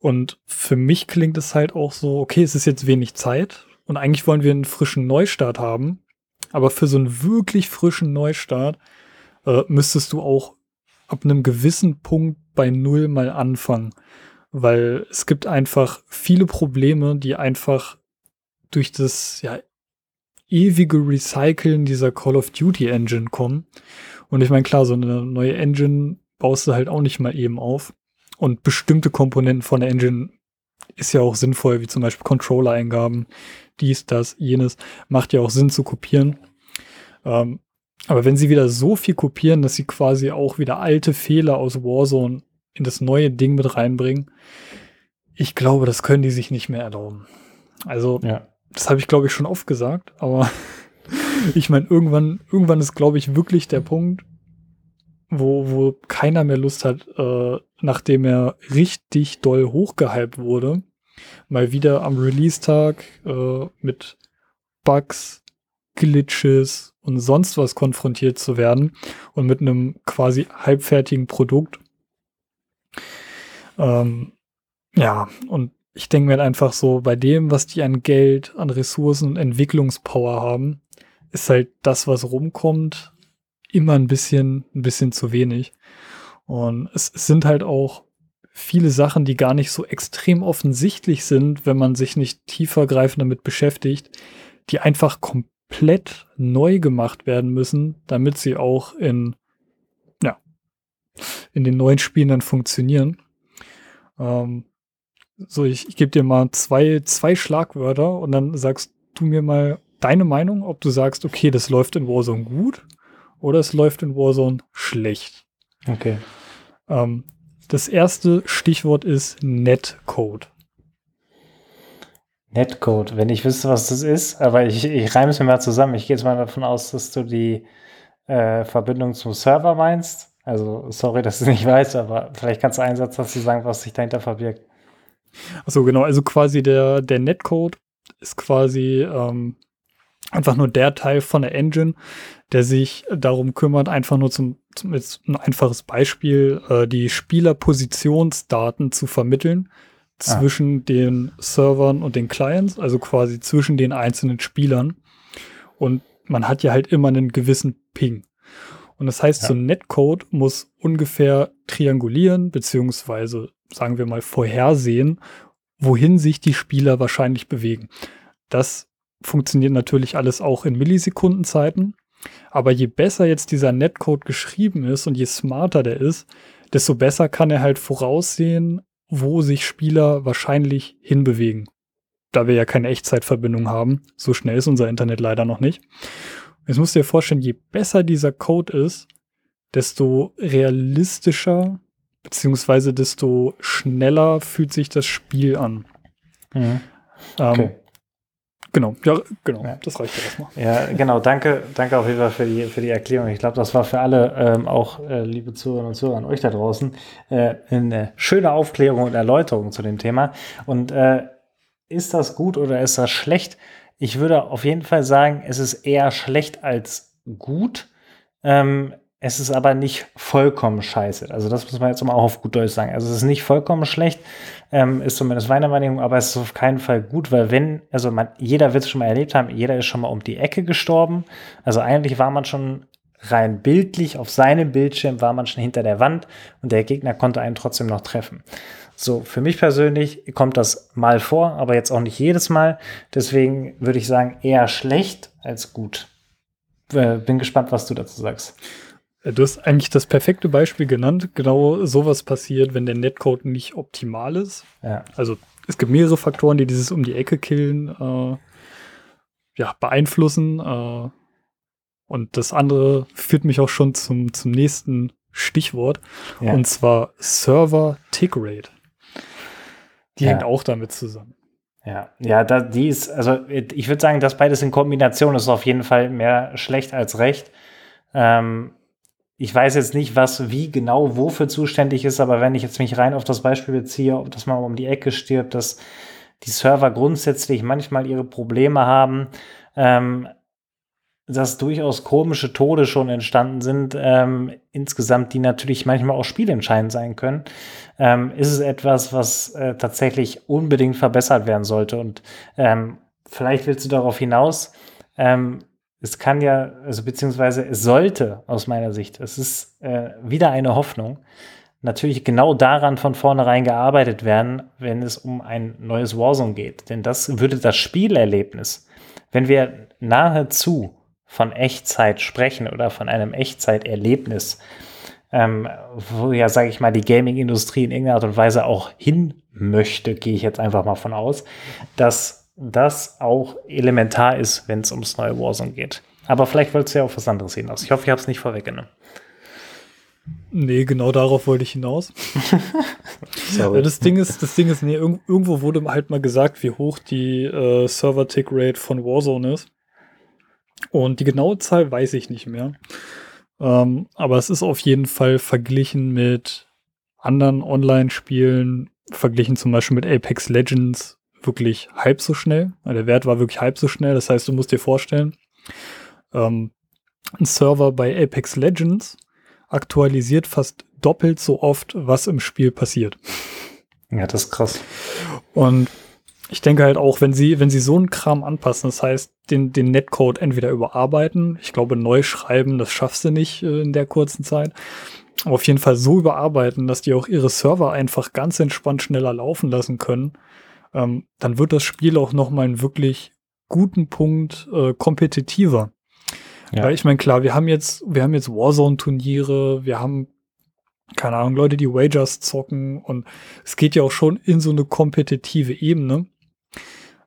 Und für mich klingt es halt auch so, okay, es ist jetzt wenig Zeit und eigentlich wollen wir einen frischen Neustart haben. Aber für so einen wirklich frischen Neustart äh, müsstest du auch ab einem gewissen Punkt bei Null mal anfangen. Weil es gibt einfach viele Probleme, die einfach durch das ja, ewige Recyceln dieser Call of Duty Engine kommen. Und ich meine, klar, so eine neue Engine baust du halt auch nicht mal eben auf. Und bestimmte Komponenten von der Engine ist ja auch sinnvoll, wie zum Beispiel Controller-Eingaben, dies, das, jenes, macht ja auch Sinn zu kopieren. Ähm, aber wenn sie wieder so viel kopieren, dass sie quasi auch wieder alte Fehler aus Warzone in das neue Ding mit reinbringen, ich glaube, das können die sich nicht mehr erlauben. Also, ja. das habe ich, glaube ich, schon oft gesagt, aber ich meine, irgendwann, irgendwann ist, glaube ich, wirklich der Punkt, wo, wo keiner mehr Lust hat, äh, nachdem er richtig doll hochgehypt wurde, mal wieder am Release-Tag äh, mit Bugs, Glitches und sonst was konfrontiert zu werden und mit einem quasi halbfertigen Produkt. Ähm, ja, und ich denke mir halt einfach so, bei dem, was die an Geld, an Ressourcen und Entwicklungspower haben, ist halt das, was rumkommt, immer ein bisschen, ein bisschen zu wenig. Und es, es sind halt auch viele Sachen, die gar nicht so extrem offensichtlich sind, wenn man sich nicht tiefergreifend damit beschäftigt, die einfach komplett neu gemacht werden müssen, damit sie auch in, ja, in den neuen Spielen dann funktionieren. Ähm, so, ich, ich gebe dir mal zwei, zwei Schlagwörter und dann sagst du mir mal deine Meinung, ob du sagst, okay, das läuft in Warzone gut oder es läuft in Warzone schlecht. Okay. Ähm, das erste Stichwort ist Netcode. Netcode, wenn ich wüsste, was das ist, aber ich, ich reime es mir mal zusammen. Ich gehe jetzt mal davon aus, dass du die äh, Verbindung zum Server meinst. Also, sorry, dass du nicht weißt, aber vielleicht kannst du einen Satz dazu sagen, was sich dahinter verbirgt. Achso, genau. Also quasi der, der Netcode ist quasi ähm, einfach nur der Teil von der Engine, der sich darum kümmert, einfach nur zum, zum jetzt ein einfaches Beispiel, äh, die Spielerpositionsdaten zu vermitteln ah. zwischen den Servern und den Clients, also quasi zwischen den einzelnen Spielern. Und man hat ja halt immer einen gewissen Ping. Und das heißt, ja. so ein Netcode muss ungefähr triangulieren, beziehungsweise sagen wir mal vorhersehen, wohin sich die Spieler wahrscheinlich bewegen. Das funktioniert natürlich alles auch in Millisekundenzeiten. Aber je besser jetzt dieser Netcode geschrieben ist und je smarter der ist, desto besser kann er halt voraussehen, wo sich Spieler wahrscheinlich hinbewegen. Da wir ja keine Echtzeitverbindung haben, so schnell ist unser Internet leider noch nicht. Jetzt musst du dir vorstellen, je besser dieser Code ist, desto realistischer beziehungsweise desto schneller fühlt sich das Spiel an. Mhm. Ähm, okay. Genau, ja, genau, ja. das reicht ja erstmal. Ja, genau, danke, danke auf jeden Fall für die, für die Erklärung. Ich glaube, das war für alle, ähm, auch äh, liebe Zuhörerinnen und Zuhörer an euch da draußen, äh, eine schöne Aufklärung und Erläuterung zu dem Thema. Und äh, ist das gut oder ist das schlecht? Ich würde auf jeden Fall sagen, es ist eher schlecht als gut. Ähm, es ist aber nicht vollkommen scheiße. Also das muss man jetzt mal auch auf gut Deutsch sagen. Also es ist nicht vollkommen schlecht, ähm, ist zumindest meine Meinung, aber es ist auf keinen Fall gut, weil wenn, also man, jeder wird es schon mal erlebt haben, jeder ist schon mal um die Ecke gestorben. Also eigentlich war man schon rein bildlich auf seinem Bildschirm, war man schon hinter der Wand und der Gegner konnte einen trotzdem noch treffen. So, für mich persönlich kommt das mal vor, aber jetzt auch nicht jedes Mal. Deswegen würde ich sagen, eher schlecht als gut. Äh, bin gespannt, was du dazu sagst. Äh, du hast eigentlich das perfekte Beispiel genannt. Genau sowas passiert, wenn der Netcode nicht optimal ist. Ja. Also es gibt mehrere Faktoren, die dieses um die Ecke killen, äh, ja, beeinflussen. Äh, und das andere führt mich auch schon zum, zum nächsten Stichwort. Ja. Und zwar Server Tick Rate. Die ja. hängt auch damit zusammen. Ja, ja, da, die ist, also ich würde sagen, dass beides in Kombination ist auf jeden Fall mehr schlecht als recht. Ähm, ich weiß jetzt nicht, was wie genau wofür zuständig ist, aber wenn ich jetzt mich rein auf das Beispiel beziehe, ob das mal um die Ecke stirbt, dass die Server grundsätzlich manchmal ihre Probleme haben, ähm, dass durchaus komische Tode schon entstanden sind, ähm, insgesamt, die natürlich manchmal auch spielentscheidend sein können, ähm, ist es etwas, was äh, tatsächlich unbedingt verbessert werden sollte. Und ähm, vielleicht willst du darauf hinaus, ähm, es kann ja, also beziehungsweise es sollte aus meiner Sicht, es ist äh, wieder eine Hoffnung, natürlich genau daran von vornherein gearbeitet werden, wenn es um ein neues Warzone geht. Denn das würde das Spielerlebnis, wenn wir nahezu von Echtzeit sprechen oder von einem Echtzeiterlebnis, ähm, wo ja, sage ich mal, die Gaming-Industrie in irgendeiner Art und Weise auch hin möchte, gehe ich jetzt einfach mal von aus, dass das auch elementar ist, wenn es ums neue Warzone geht. Aber vielleicht wolltest du ja auf was anderes hinaus. Ich hoffe, ich habe es nicht vorweggenommen. Nee, genau darauf wollte ich hinaus. das Ding ist, das Ding ist, nee, irgendwo wurde halt mal gesagt, wie hoch die äh, Server-Tick-Rate von Warzone ist. Und die genaue Zahl weiß ich nicht mehr. Ähm, aber es ist auf jeden Fall verglichen mit anderen Online-Spielen, verglichen zum Beispiel mit Apex Legends, wirklich halb so schnell. Der Wert war wirklich halb so schnell. Das heißt, du musst dir vorstellen, ähm, ein Server bei Apex Legends aktualisiert fast doppelt so oft, was im Spiel passiert. Ja, das ist krass. Und ich denke halt auch, wenn sie, wenn sie so einen Kram anpassen, das heißt, den, den Netcode entweder überarbeiten, ich glaube, neu schreiben, das schaffst du nicht äh, in der kurzen Zeit, aber auf jeden Fall so überarbeiten, dass die auch ihre Server einfach ganz entspannt schneller laufen lassen können, ähm, dann wird das Spiel auch noch mal einen wirklich guten Punkt äh, kompetitiver. Ja. Weil ich meine, klar, wir haben jetzt, wir haben jetzt Warzone-Turniere, wir haben keine Ahnung, Leute, die Wagers zocken und es geht ja auch schon in so eine kompetitive Ebene.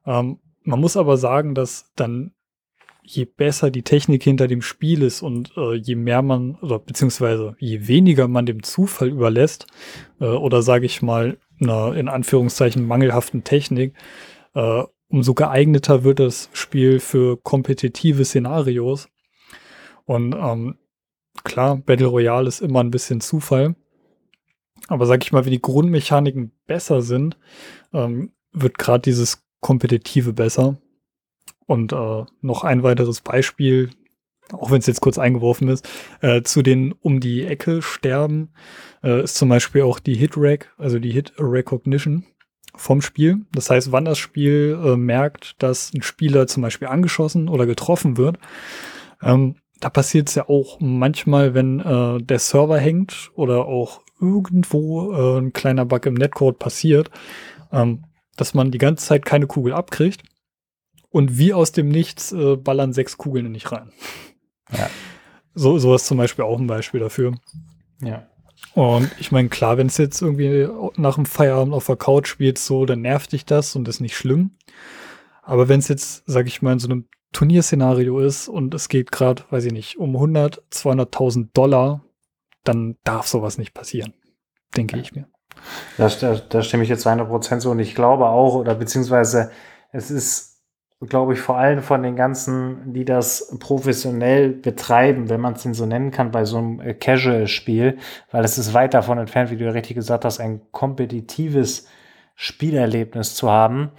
Ähm, man muss aber sagen, dass dann je besser die Technik hinter dem Spiel ist und äh, je mehr man oder beziehungsweise je weniger man dem Zufall überlässt äh, oder sage ich mal einer in Anführungszeichen mangelhaften Technik, äh, umso geeigneter wird das Spiel für kompetitive Szenarios. Und ähm, klar, Battle Royale ist immer ein bisschen Zufall. Aber sag ich mal, wenn die Grundmechaniken besser sind, ähm, wird gerade dieses Kompetitive besser. Und äh, noch ein weiteres Beispiel, auch wenn es jetzt kurz eingeworfen ist, äh, zu den um die Ecke sterben, äh, ist zum Beispiel auch die Hit-Rack, also die Hit-Recognition vom Spiel. Das heißt, wann das Spiel äh, merkt, dass ein Spieler zum Beispiel angeschossen oder getroffen wird, ähm, da passiert es ja auch manchmal, wenn äh, der Server hängt oder auch irgendwo äh, ein kleiner Bug im Netcode passiert, ähm, dass man die ganze Zeit keine Kugel abkriegt und wie aus dem Nichts äh, ballern sechs Kugeln nicht rein. Ja. So, sowas zum Beispiel auch ein Beispiel dafür. Ja. Und ich meine, klar, wenn es jetzt irgendwie nach dem Feierabend auf der Couch spielt, so, dann nervt dich das und ist nicht schlimm. Aber wenn es jetzt, sag ich mal, in so einem Turnierszenario ist und es geht gerade, weiß ich nicht, um 100, 200.000 Dollar, dann darf sowas nicht passieren, denke ich mir. Da, da, da stimme ich jetzt 100 Prozent so und ich glaube auch, oder beziehungsweise es ist glaube ich, vor allem von den ganzen, die das professionell betreiben, wenn man es denn so nennen kann, bei so einem äh, Casual-Spiel, weil es ist weit davon entfernt, wie du ja richtig gesagt hast, ein kompetitives Spielerlebnis zu haben.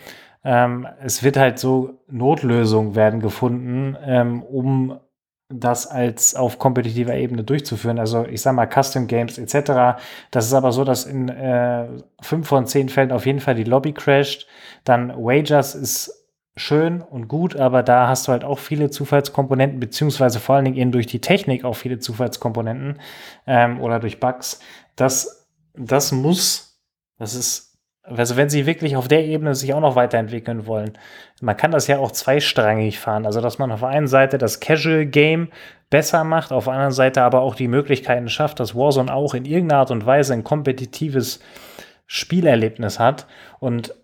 Ähm, es wird halt so Notlösungen werden gefunden, ähm, um das als auf kompetitiver Ebene durchzuführen. Also ich sage mal Custom Games etc. Das ist aber so, dass in äh, fünf von zehn Fällen auf jeden Fall die Lobby crasht. Dann Wagers ist schön und gut, aber da hast du halt auch viele Zufallskomponenten, beziehungsweise vor allen Dingen eben durch die Technik auch viele Zufallskomponenten ähm, oder durch Bugs. Das, das muss, das ist, also wenn sie wirklich auf der Ebene sich auch noch weiterentwickeln wollen, man kann das ja auch zweistrangig fahren. Also, dass man auf der einen Seite das Casual Game besser macht, auf der anderen Seite aber auch die Möglichkeiten schafft, dass Warzone auch in irgendeiner Art und Weise ein kompetitives Spielerlebnis hat und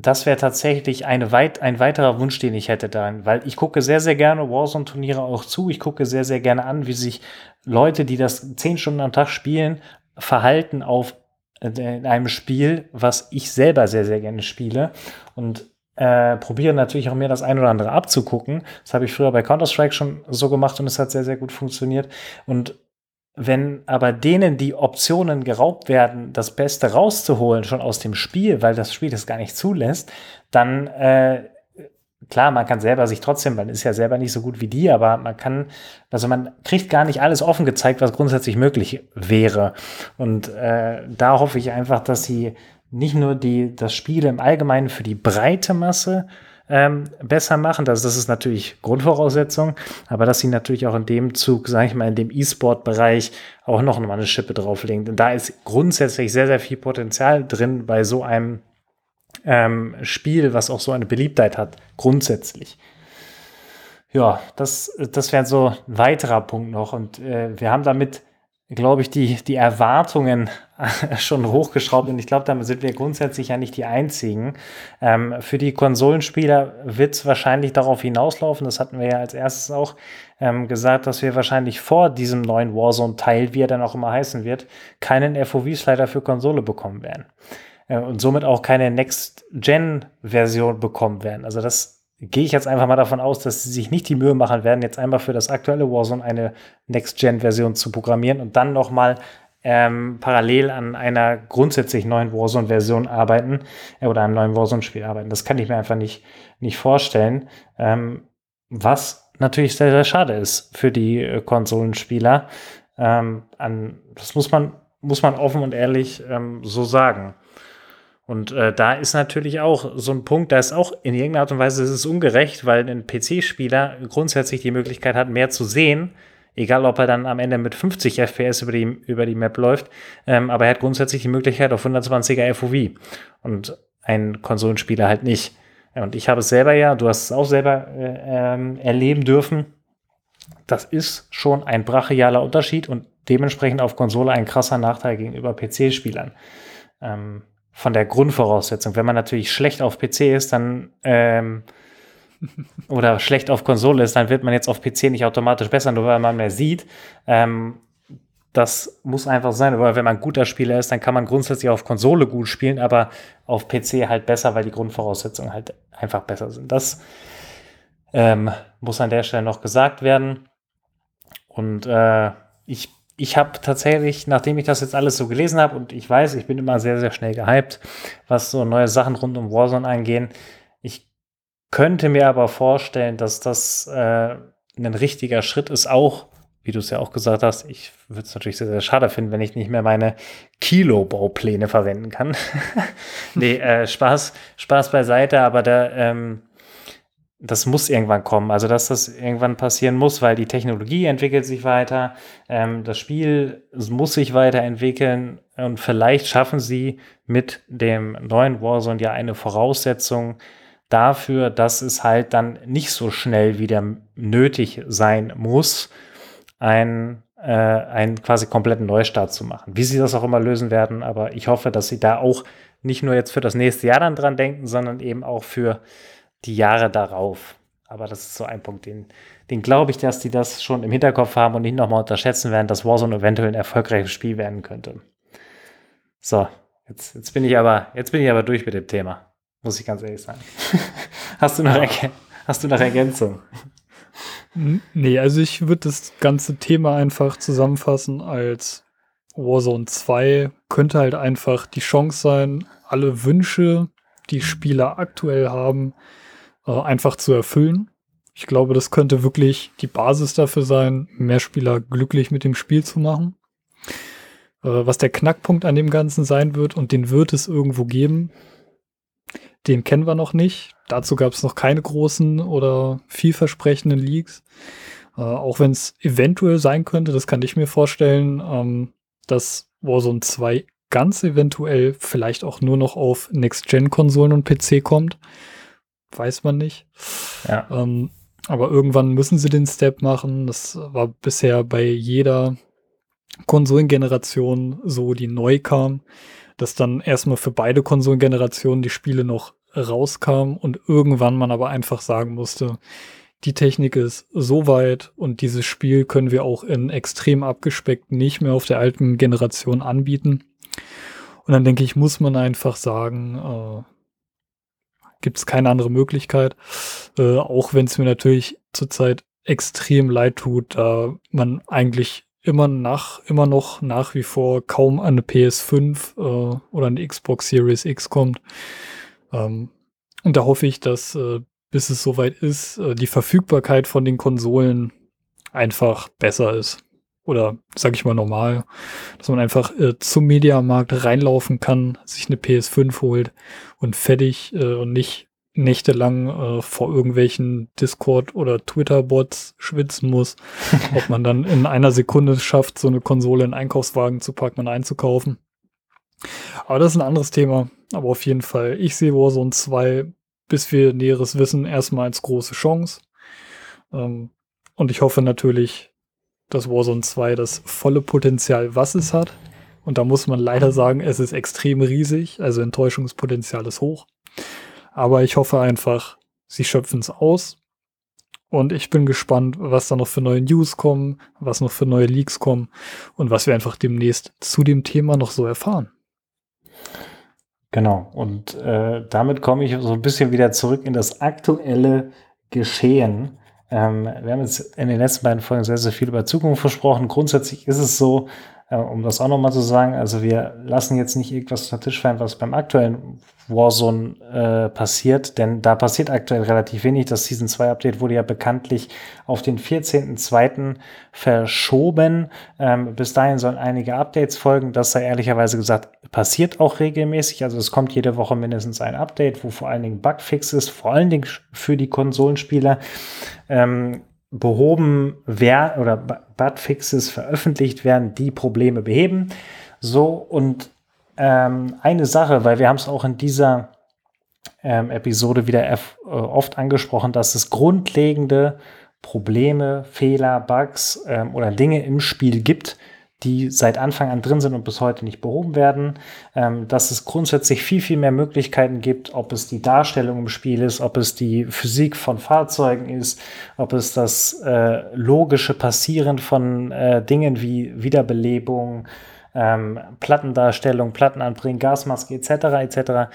das wäre tatsächlich eine weit, ein weiterer Wunsch, den ich hätte daran, weil ich gucke sehr, sehr gerne Warzone-Turniere auch zu. Ich gucke sehr, sehr gerne an, wie sich Leute, die das zehn Stunden am Tag spielen, verhalten auf äh, in einem Spiel, was ich selber sehr, sehr gerne spiele. Und äh, probiere natürlich auch mir das ein oder andere abzugucken. Das habe ich früher bei Counter-Strike schon so gemacht und es hat sehr, sehr gut funktioniert. Und wenn aber denen die Optionen geraubt werden, das Beste rauszuholen, schon aus dem Spiel, weil das Spiel das gar nicht zulässt, dann äh, klar, man kann selber sich trotzdem, man ist ja selber nicht so gut wie die, aber man kann, also man kriegt gar nicht alles offen gezeigt, was grundsätzlich möglich wäre. Und äh, da hoffe ich einfach, dass sie nicht nur die, das Spiel im Allgemeinen für die breite Masse ähm, besser machen. Das, das ist natürlich Grundvoraussetzung, aber dass sie natürlich auch in dem Zug, sage ich mal, in dem E-Sport-Bereich auch noch mal eine Schippe drauflegen. Denn da ist grundsätzlich sehr, sehr viel Potenzial drin bei so einem ähm, Spiel, was auch so eine Beliebtheit hat, grundsätzlich. Ja, das, das wäre so ein weiterer Punkt noch. Und äh, wir haben damit glaube ich, die, die Erwartungen schon hochgeschraubt und ich glaube, damit sind wir grundsätzlich ja nicht die Einzigen. Ähm, für die Konsolenspieler wird es wahrscheinlich darauf hinauslaufen, das hatten wir ja als erstes auch ähm, gesagt, dass wir wahrscheinlich vor diesem neuen Warzone-Teil, wie er dann auch immer heißen wird, keinen FOV-Slider für Konsole bekommen werden. Äh, und somit auch keine Next-Gen-Version bekommen werden. Also das gehe ich jetzt einfach mal davon aus, dass sie sich nicht die Mühe machen werden, jetzt einmal für das aktuelle Warzone eine Next-Gen-Version zu programmieren und dann nochmal ähm, parallel an einer grundsätzlich neuen Warzone-Version arbeiten äh, oder einem neuen Warzone-Spiel arbeiten. Das kann ich mir einfach nicht, nicht vorstellen. Ähm, was natürlich sehr, sehr schade ist für die äh, Konsolenspieler. Ähm, an, das muss man, muss man offen und ehrlich ähm, so sagen. Und äh, da ist natürlich auch so ein Punkt, da ist auch in irgendeiner Art und Weise ist es ungerecht, weil ein PC-Spieler grundsätzlich die Möglichkeit hat, mehr zu sehen, egal ob er dann am Ende mit 50 FPS über die, über die Map läuft, ähm, aber er hat grundsätzlich die Möglichkeit auf 120er FOV und ein Konsolenspieler halt nicht. Und ich habe es selber ja, du hast es auch selber äh, ähm, erleben dürfen. Das ist schon ein brachialer Unterschied und dementsprechend auf Konsole ein krasser Nachteil gegenüber PC-Spielern. Ähm, von der Grundvoraussetzung. Wenn man natürlich schlecht auf PC ist, dann ähm, oder schlecht auf Konsole ist, dann wird man jetzt auf PC nicht automatisch besser, nur weil man mehr sieht. Ähm, das muss einfach sein, weil wenn man ein guter Spieler ist, dann kann man grundsätzlich auf Konsole gut spielen, aber auf PC halt besser, weil die Grundvoraussetzungen halt einfach besser sind. Das ähm, muss an der Stelle noch gesagt werden. Und äh, ich ich habe tatsächlich, nachdem ich das jetzt alles so gelesen habe und ich weiß, ich bin immer sehr, sehr schnell gehypt, was so neue Sachen rund um Warzone eingehen. Könnte mir aber vorstellen, dass das äh, ein richtiger Schritt ist, auch, wie du es ja auch gesagt hast, ich würde es natürlich sehr, sehr schade finden, wenn ich nicht mehr meine Kilo-Baupläne verwenden kann. nee, äh, Spaß, Spaß beiseite, aber da, ähm, das muss irgendwann kommen. Also, dass das irgendwann passieren muss, weil die Technologie entwickelt sich weiter, ähm, das Spiel muss sich weiterentwickeln und vielleicht schaffen sie mit dem neuen Warzone ja eine Voraussetzung dafür, dass es halt dann nicht so schnell wieder nötig sein muss, ein äh, einen quasi kompletten Neustart zu machen. Wie sie das auch immer lösen werden, aber ich hoffe, dass sie da auch nicht nur jetzt für das nächste Jahr dann dran denken, sondern eben auch für die Jahre darauf. Aber das ist so ein Punkt, den, den glaube ich, dass die das schon im Hinterkopf haben und nicht nochmal unterschätzen werden, dass Warzone eventuell ein erfolgreiches Spiel werden könnte. So, jetzt, jetzt, bin ich aber, jetzt bin ich aber durch mit dem Thema. Muss ich ganz ehrlich sagen. hast, du noch hast du noch Ergänzung? Nee, also ich würde das ganze Thema einfach zusammenfassen als Warzone 2 könnte halt einfach die Chance sein, alle Wünsche, die Spieler aktuell haben, äh, einfach zu erfüllen. Ich glaube, das könnte wirklich die Basis dafür sein, mehr Spieler glücklich mit dem Spiel zu machen. Äh, was der Knackpunkt an dem Ganzen sein wird, und den wird es irgendwo geben, den kennen wir noch nicht. Dazu gab es noch keine großen oder vielversprechenden Leaks. Äh, auch wenn es eventuell sein könnte, das kann ich mir vorstellen, ähm, dass Warzone 2 ganz eventuell vielleicht auch nur noch auf Next-Gen-Konsolen und PC kommt. Weiß man nicht. Ja. Ähm, aber irgendwann müssen sie den Step machen. Das war bisher bei jeder Konsolengeneration so, die neu kam, dass dann erstmal für beide Konsolengenerationen die Spiele noch rauskamen und irgendwann man aber einfach sagen musste, die Technik ist so weit und dieses Spiel können wir auch in extrem abgespeckt nicht mehr auf der alten Generation anbieten. Und dann denke ich, muss man einfach sagen, äh, gibt es keine andere Möglichkeit. Äh, auch wenn es mir natürlich zurzeit extrem leid tut, da man eigentlich immer nach, immer noch nach wie vor kaum an eine PS5 äh, oder eine Xbox Series X kommt. Ähm, und da hoffe ich, dass äh, bis es soweit ist, äh, die Verfügbarkeit von den Konsolen einfach besser ist. Oder sag ich mal normal, dass man einfach äh, zum Mediamarkt reinlaufen kann, sich eine PS5 holt und fertig äh, und nicht nächtelang äh, vor irgendwelchen Discord- oder Twitter-Bots schwitzen muss, ob man dann in einer Sekunde schafft, so eine Konsole in Einkaufswagen zu packen und einzukaufen. Aber das ist ein anderes Thema. Aber auf jeden Fall, ich sehe Warzone 2, bis wir Näheres wissen, erstmal als große Chance. Ähm, und ich hoffe natürlich, dass Warzone 2 das volle Potenzial, was es hat. Und da muss man leider sagen, es ist extrem riesig, also Enttäuschungspotenzial ist hoch. Aber ich hoffe einfach, sie schöpfen es aus. Und ich bin gespannt, was da noch für neue News kommen, was noch für neue Leaks kommen und was wir einfach demnächst zu dem Thema noch so erfahren. Genau. Und äh, damit komme ich so ein bisschen wieder zurück in das aktuelle Geschehen. Ähm, wir haben jetzt in den letzten beiden Folgen sehr, sehr viel über Zukunft versprochen. Grundsätzlich ist es so, um das auch nochmal zu sagen, also wir lassen jetzt nicht irgendwas unter Tisch fallen, was beim aktuellen Warzone äh, passiert, denn da passiert aktuell relativ wenig. Das Season 2 Update wurde ja bekanntlich auf den 14.02. verschoben. Ähm, bis dahin sollen einige Updates folgen. Das sei ehrlicherweise gesagt, passiert auch regelmäßig. Also es kommt jede Woche mindestens ein Update, wo vor allen Dingen Bugfixes, vor allen Dingen für die Konsolenspieler, ähm, behoben werden oder Bugfixes veröffentlicht werden, die Probleme beheben. So und ähm, eine Sache, weil wir haben es auch in dieser ähm, Episode wieder äh, oft angesprochen, dass es grundlegende Probleme, Fehler, Bugs ähm, oder Dinge im Spiel gibt, die seit Anfang an drin sind und bis heute nicht behoben werden, ähm, dass es grundsätzlich viel, viel mehr Möglichkeiten gibt, ob es die Darstellung im Spiel ist, ob es die Physik von Fahrzeugen ist, ob es das äh, logische Passieren von äh, Dingen wie Wiederbelebung, ähm, Plattendarstellung, Plattenanbringen, Gasmaske etc. etc.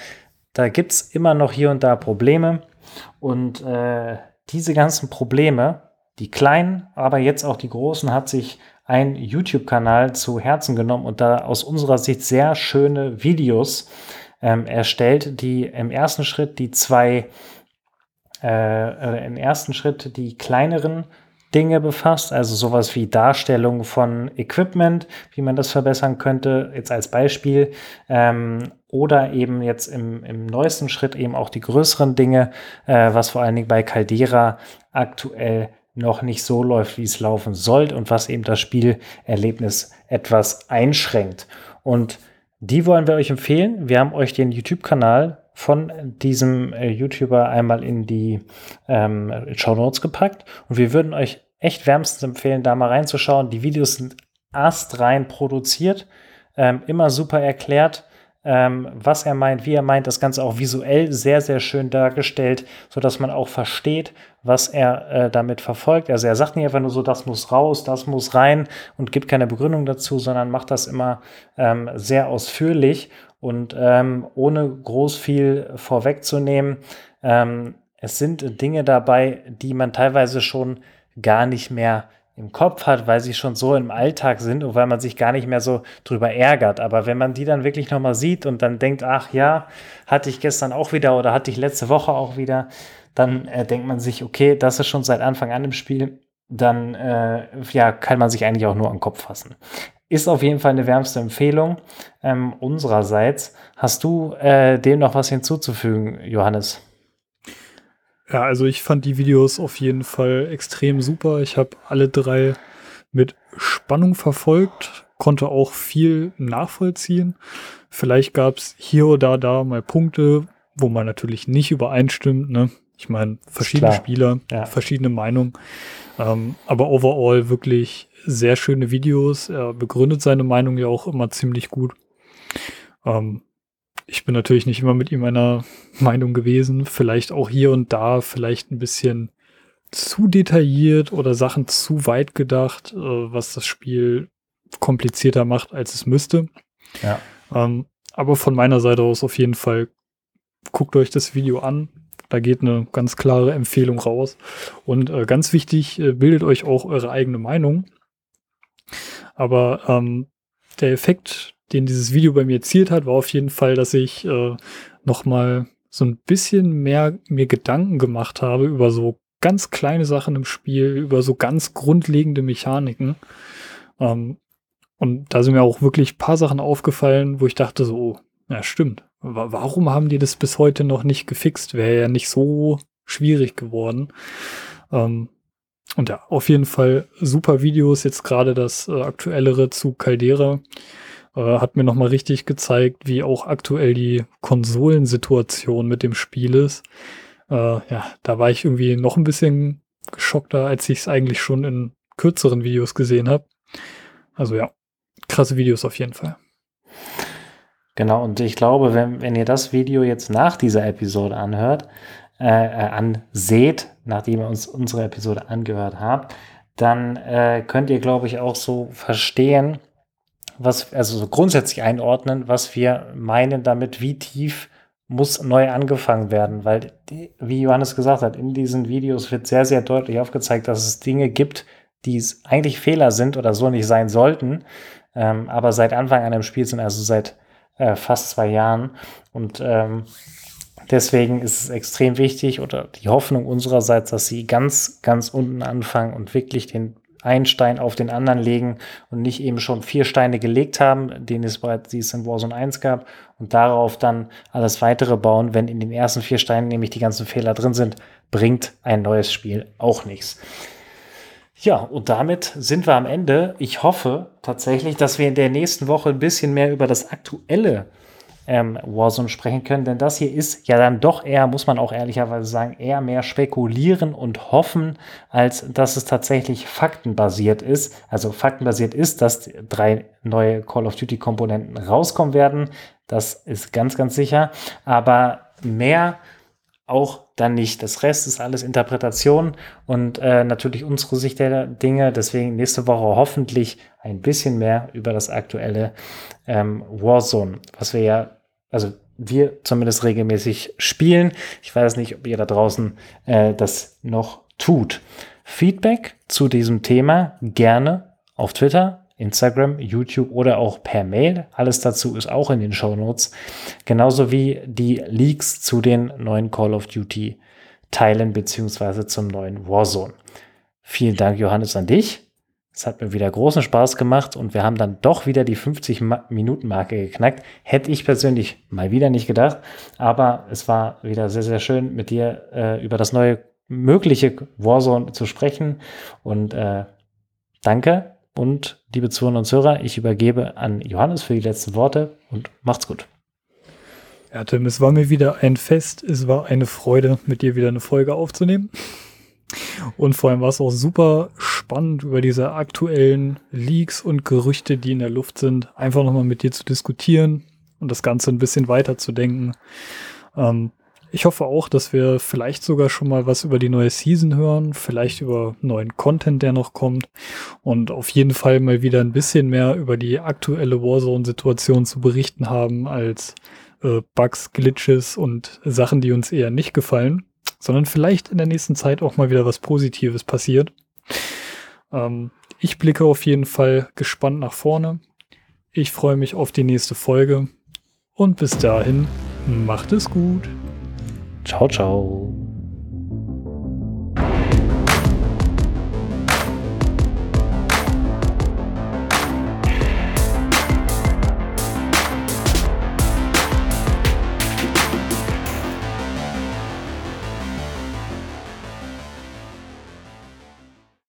Da gibt's immer noch hier und da Probleme und äh, diese ganzen Probleme, die kleinen, aber jetzt auch die großen, hat sich ein YouTube-Kanal zu Herzen genommen und da aus unserer Sicht sehr schöne Videos ähm, erstellt, die im ersten Schritt die zwei, äh, im ersten Schritt die kleineren Dinge befasst, also sowas wie Darstellung von Equipment, wie man das verbessern könnte, jetzt als Beispiel, ähm, oder eben jetzt im, im neuesten Schritt eben auch die größeren Dinge, äh, was vor allen Dingen bei Caldera aktuell noch nicht so läuft, wie es laufen sollte und was eben das Spielerlebnis etwas einschränkt. Und die wollen wir euch empfehlen. Wir haben euch den YouTube-Kanal von diesem äh, YouTuber einmal in die ähm, Show Notes gepackt und wir würden euch echt wärmstens empfehlen, da mal reinzuschauen. Die Videos sind astrein produziert, ähm, immer super erklärt ähm, was er meint, wie er meint, das Ganze auch visuell sehr, sehr schön dargestellt, sodass man auch versteht, was er äh, damit verfolgt. Also er sagt nicht einfach nur so, das muss raus, das muss rein und gibt keine Begründung dazu, sondern macht das immer ähm, sehr ausführlich und ähm, ohne groß viel vorwegzunehmen. Ähm, es sind Dinge dabei, die man teilweise schon gar nicht mehr im Kopf hat, weil sie schon so im Alltag sind und weil man sich gar nicht mehr so drüber ärgert. Aber wenn man die dann wirklich nochmal sieht und dann denkt, ach ja, hatte ich gestern auch wieder oder hatte ich letzte Woche auch wieder, dann äh, denkt man sich, okay, das ist schon seit Anfang an im Spiel, dann äh, ja, kann man sich eigentlich auch nur den Kopf fassen. Ist auf jeden Fall eine wärmste Empfehlung ähm, unsererseits. Hast du äh, dem noch was hinzuzufügen, Johannes? Ja, also ich fand die Videos auf jeden Fall extrem super. Ich habe alle drei mit Spannung verfolgt, konnte auch viel nachvollziehen. Vielleicht gab es hier oder da mal Punkte, wo man natürlich nicht übereinstimmt. Ne? Ich meine, verschiedene Spieler, ja. verschiedene Meinungen. Ähm, aber overall wirklich sehr schöne Videos. Er begründet seine Meinung ja auch immer ziemlich gut. Ähm, ich bin natürlich nicht immer mit ihm einer Meinung gewesen. Vielleicht auch hier und da vielleicht ein bisschen zu detailliert oder Sachen zu weit gedacht, äh, was das Spiel komplizierter macht, als es müsste. Ja. Ähm, aber von meiner Seite aus auf jeden Fall guckt euch das Video an. Da geht eine ganz klare Empfehlung raus. Und äh, ganz wichtig, äh, bildet euch auch eure eigene Meinung. Aber ähm, der Effekt, den dieses Video bei mir erzielt hat, war auf jeden Fall, dass ich äh, noch mal so ein bisschen mehr mir Gedanken gemacht habe über so ganz kleine Sachen im Spiel, über so ganz grundlegende Mechaniken. Ähm, und da sind mir auch wirklich paar Sachen aufgefallen, wo ich dachte so, oh, ja stimmt. Warum haben die das bis heute noch nicht gefixt? Wäre ja nicht so schwierig geworden. Ähm, und ja, auf jeden Fall super Videos. Jetzt gerade das äh, aktuellere zu Caldera äh, hat mir nochmal richtig gezeigt, wie auch aktuell die Konsolensituation mit dem Spiel ist. Äh, ja, da war ich irgendwie noch ein bisschen geschockter, als ich es eigentlich schon in kürzeren Videos gesehen habe. Also ja, krasse Videos auf jeden Fall. Genau, und ich glaube, wenn, wenn ihr das Video jetzt nach dieser Episode anhört, äh, äh anseht, nachdem ihr uns unsere Episode angehört habt, dann äh, könnt ihr, glaube ich, auch so verstehen, was, also so grundsätzlich einordnen, was wir meinen damit, wie tief muss neu angefangen werden, weil, die, wie Johannes gesagt hat, in diesen Videos wird sehr, sehr deutlich aufgezeigt, dass es Dinge gibt, die eigentlich Fehler sind oder so nicht sein sollten, ähm, aber seit Anfang an im Spiel sind, also seit äh, fast zwei Jahren. Und ähm, deswegen ist es extrem wichtig oder die Hoffnung unsererseits, dass sie ganz, ganz unten anfangen und wirklich den einen Stein auf den anderen legen und nicht eben schon vier Steine gelegt haben, den es bereits die es in Warzone 1 gab und darauf dann alles weitere bauen, wenn in den ersten vier Steinen nämlich die ganzen Fehler drin sind, bringt ein neues Spiel auch nichts. Ja, und damit sind wir am Ende. Ich hoffe tatsächlich, dass wir in der nächsten Woche ein bisschen mehr über das aktuelle ähm, Warzone sprechen können, denn das hier ist ja dann doch eher, muss man auch ehrlicherweise sagen, eher mehr spekulieren und hoffen, als dass es tatsächlich faktenbasiert ist. Also faktenbasiert ist, dass drei neue Call of Duty Komponenten rauskommen werden. Das ist ganz, ganz sicher. Aber mehr auch dann nicht. Das Rest ist alles Interpretation und äh, natürlich unsere Sicht der Dinge. Deswegen nächste Woche hoffentlich ein bisschen mehr über das aktuelle ähm, Warzone, was wir ja, also wir zumindest regelmäßig spielen. Ich weiß nicht, ob ihr da draußen äh, das noch tut. Feedback zu diesem Thema gerne auf Twitter Instagram, YouTube oder auch per Mail. Alles dazu ist auch in den Show Notes. Genauso wie die Leaks zu den neuen Call of Duty Teilen beziehungsweise zum neuen Warzone. Vielen Dank, Johannes, an dich. Es hat mir wieder großen Spaß gemacht und wir haben dann doch wieder die 50-Minuten-Marke geknackt. Hätte ich persönlich mal wieder nicht gedacht. Aber es war wieder sehr, sehr schön, mit dir äh, über das neue mögliche Warzone zu sprechen. Und äh, danke und liebe Zuhörer und Zuhörer, ich übergebe an Johannes für die letzten Worte und macht's gut. Ja, Tim, es war mir wieder ein Fest. Es war eine Freude, mit dir wieder eine Folge aufzunehmen. Und vor allem war es auch super spannend, über diese aktuellen Leaks und Gerüchte, die in der Luft sind, einfach nochmal mit dir zu diskutieren und das Ganze ein bisschen weiterzudenken. Ähm, ich hoffe auch, dass wir vielleicht sogar schon mal was über die neue Season hören, vielleicht über neuen Content, der noch kommt und auf jeden Fall mal wieder ein bisschen mehr über die aktuelle Warzone-Situation zu berichten haben als äh, Bugs, Glitches und Sachen, die uns eher nicht gefallen, sondern vielleicht in der nächsten Zeit auch mal wieder was Positives passiert. Ähm, ich blicke auf jeden Fall gespannt nach vorne. Ich freue mich auf die nächste Folge und bis dahin macht es gut. Ciao, ciao.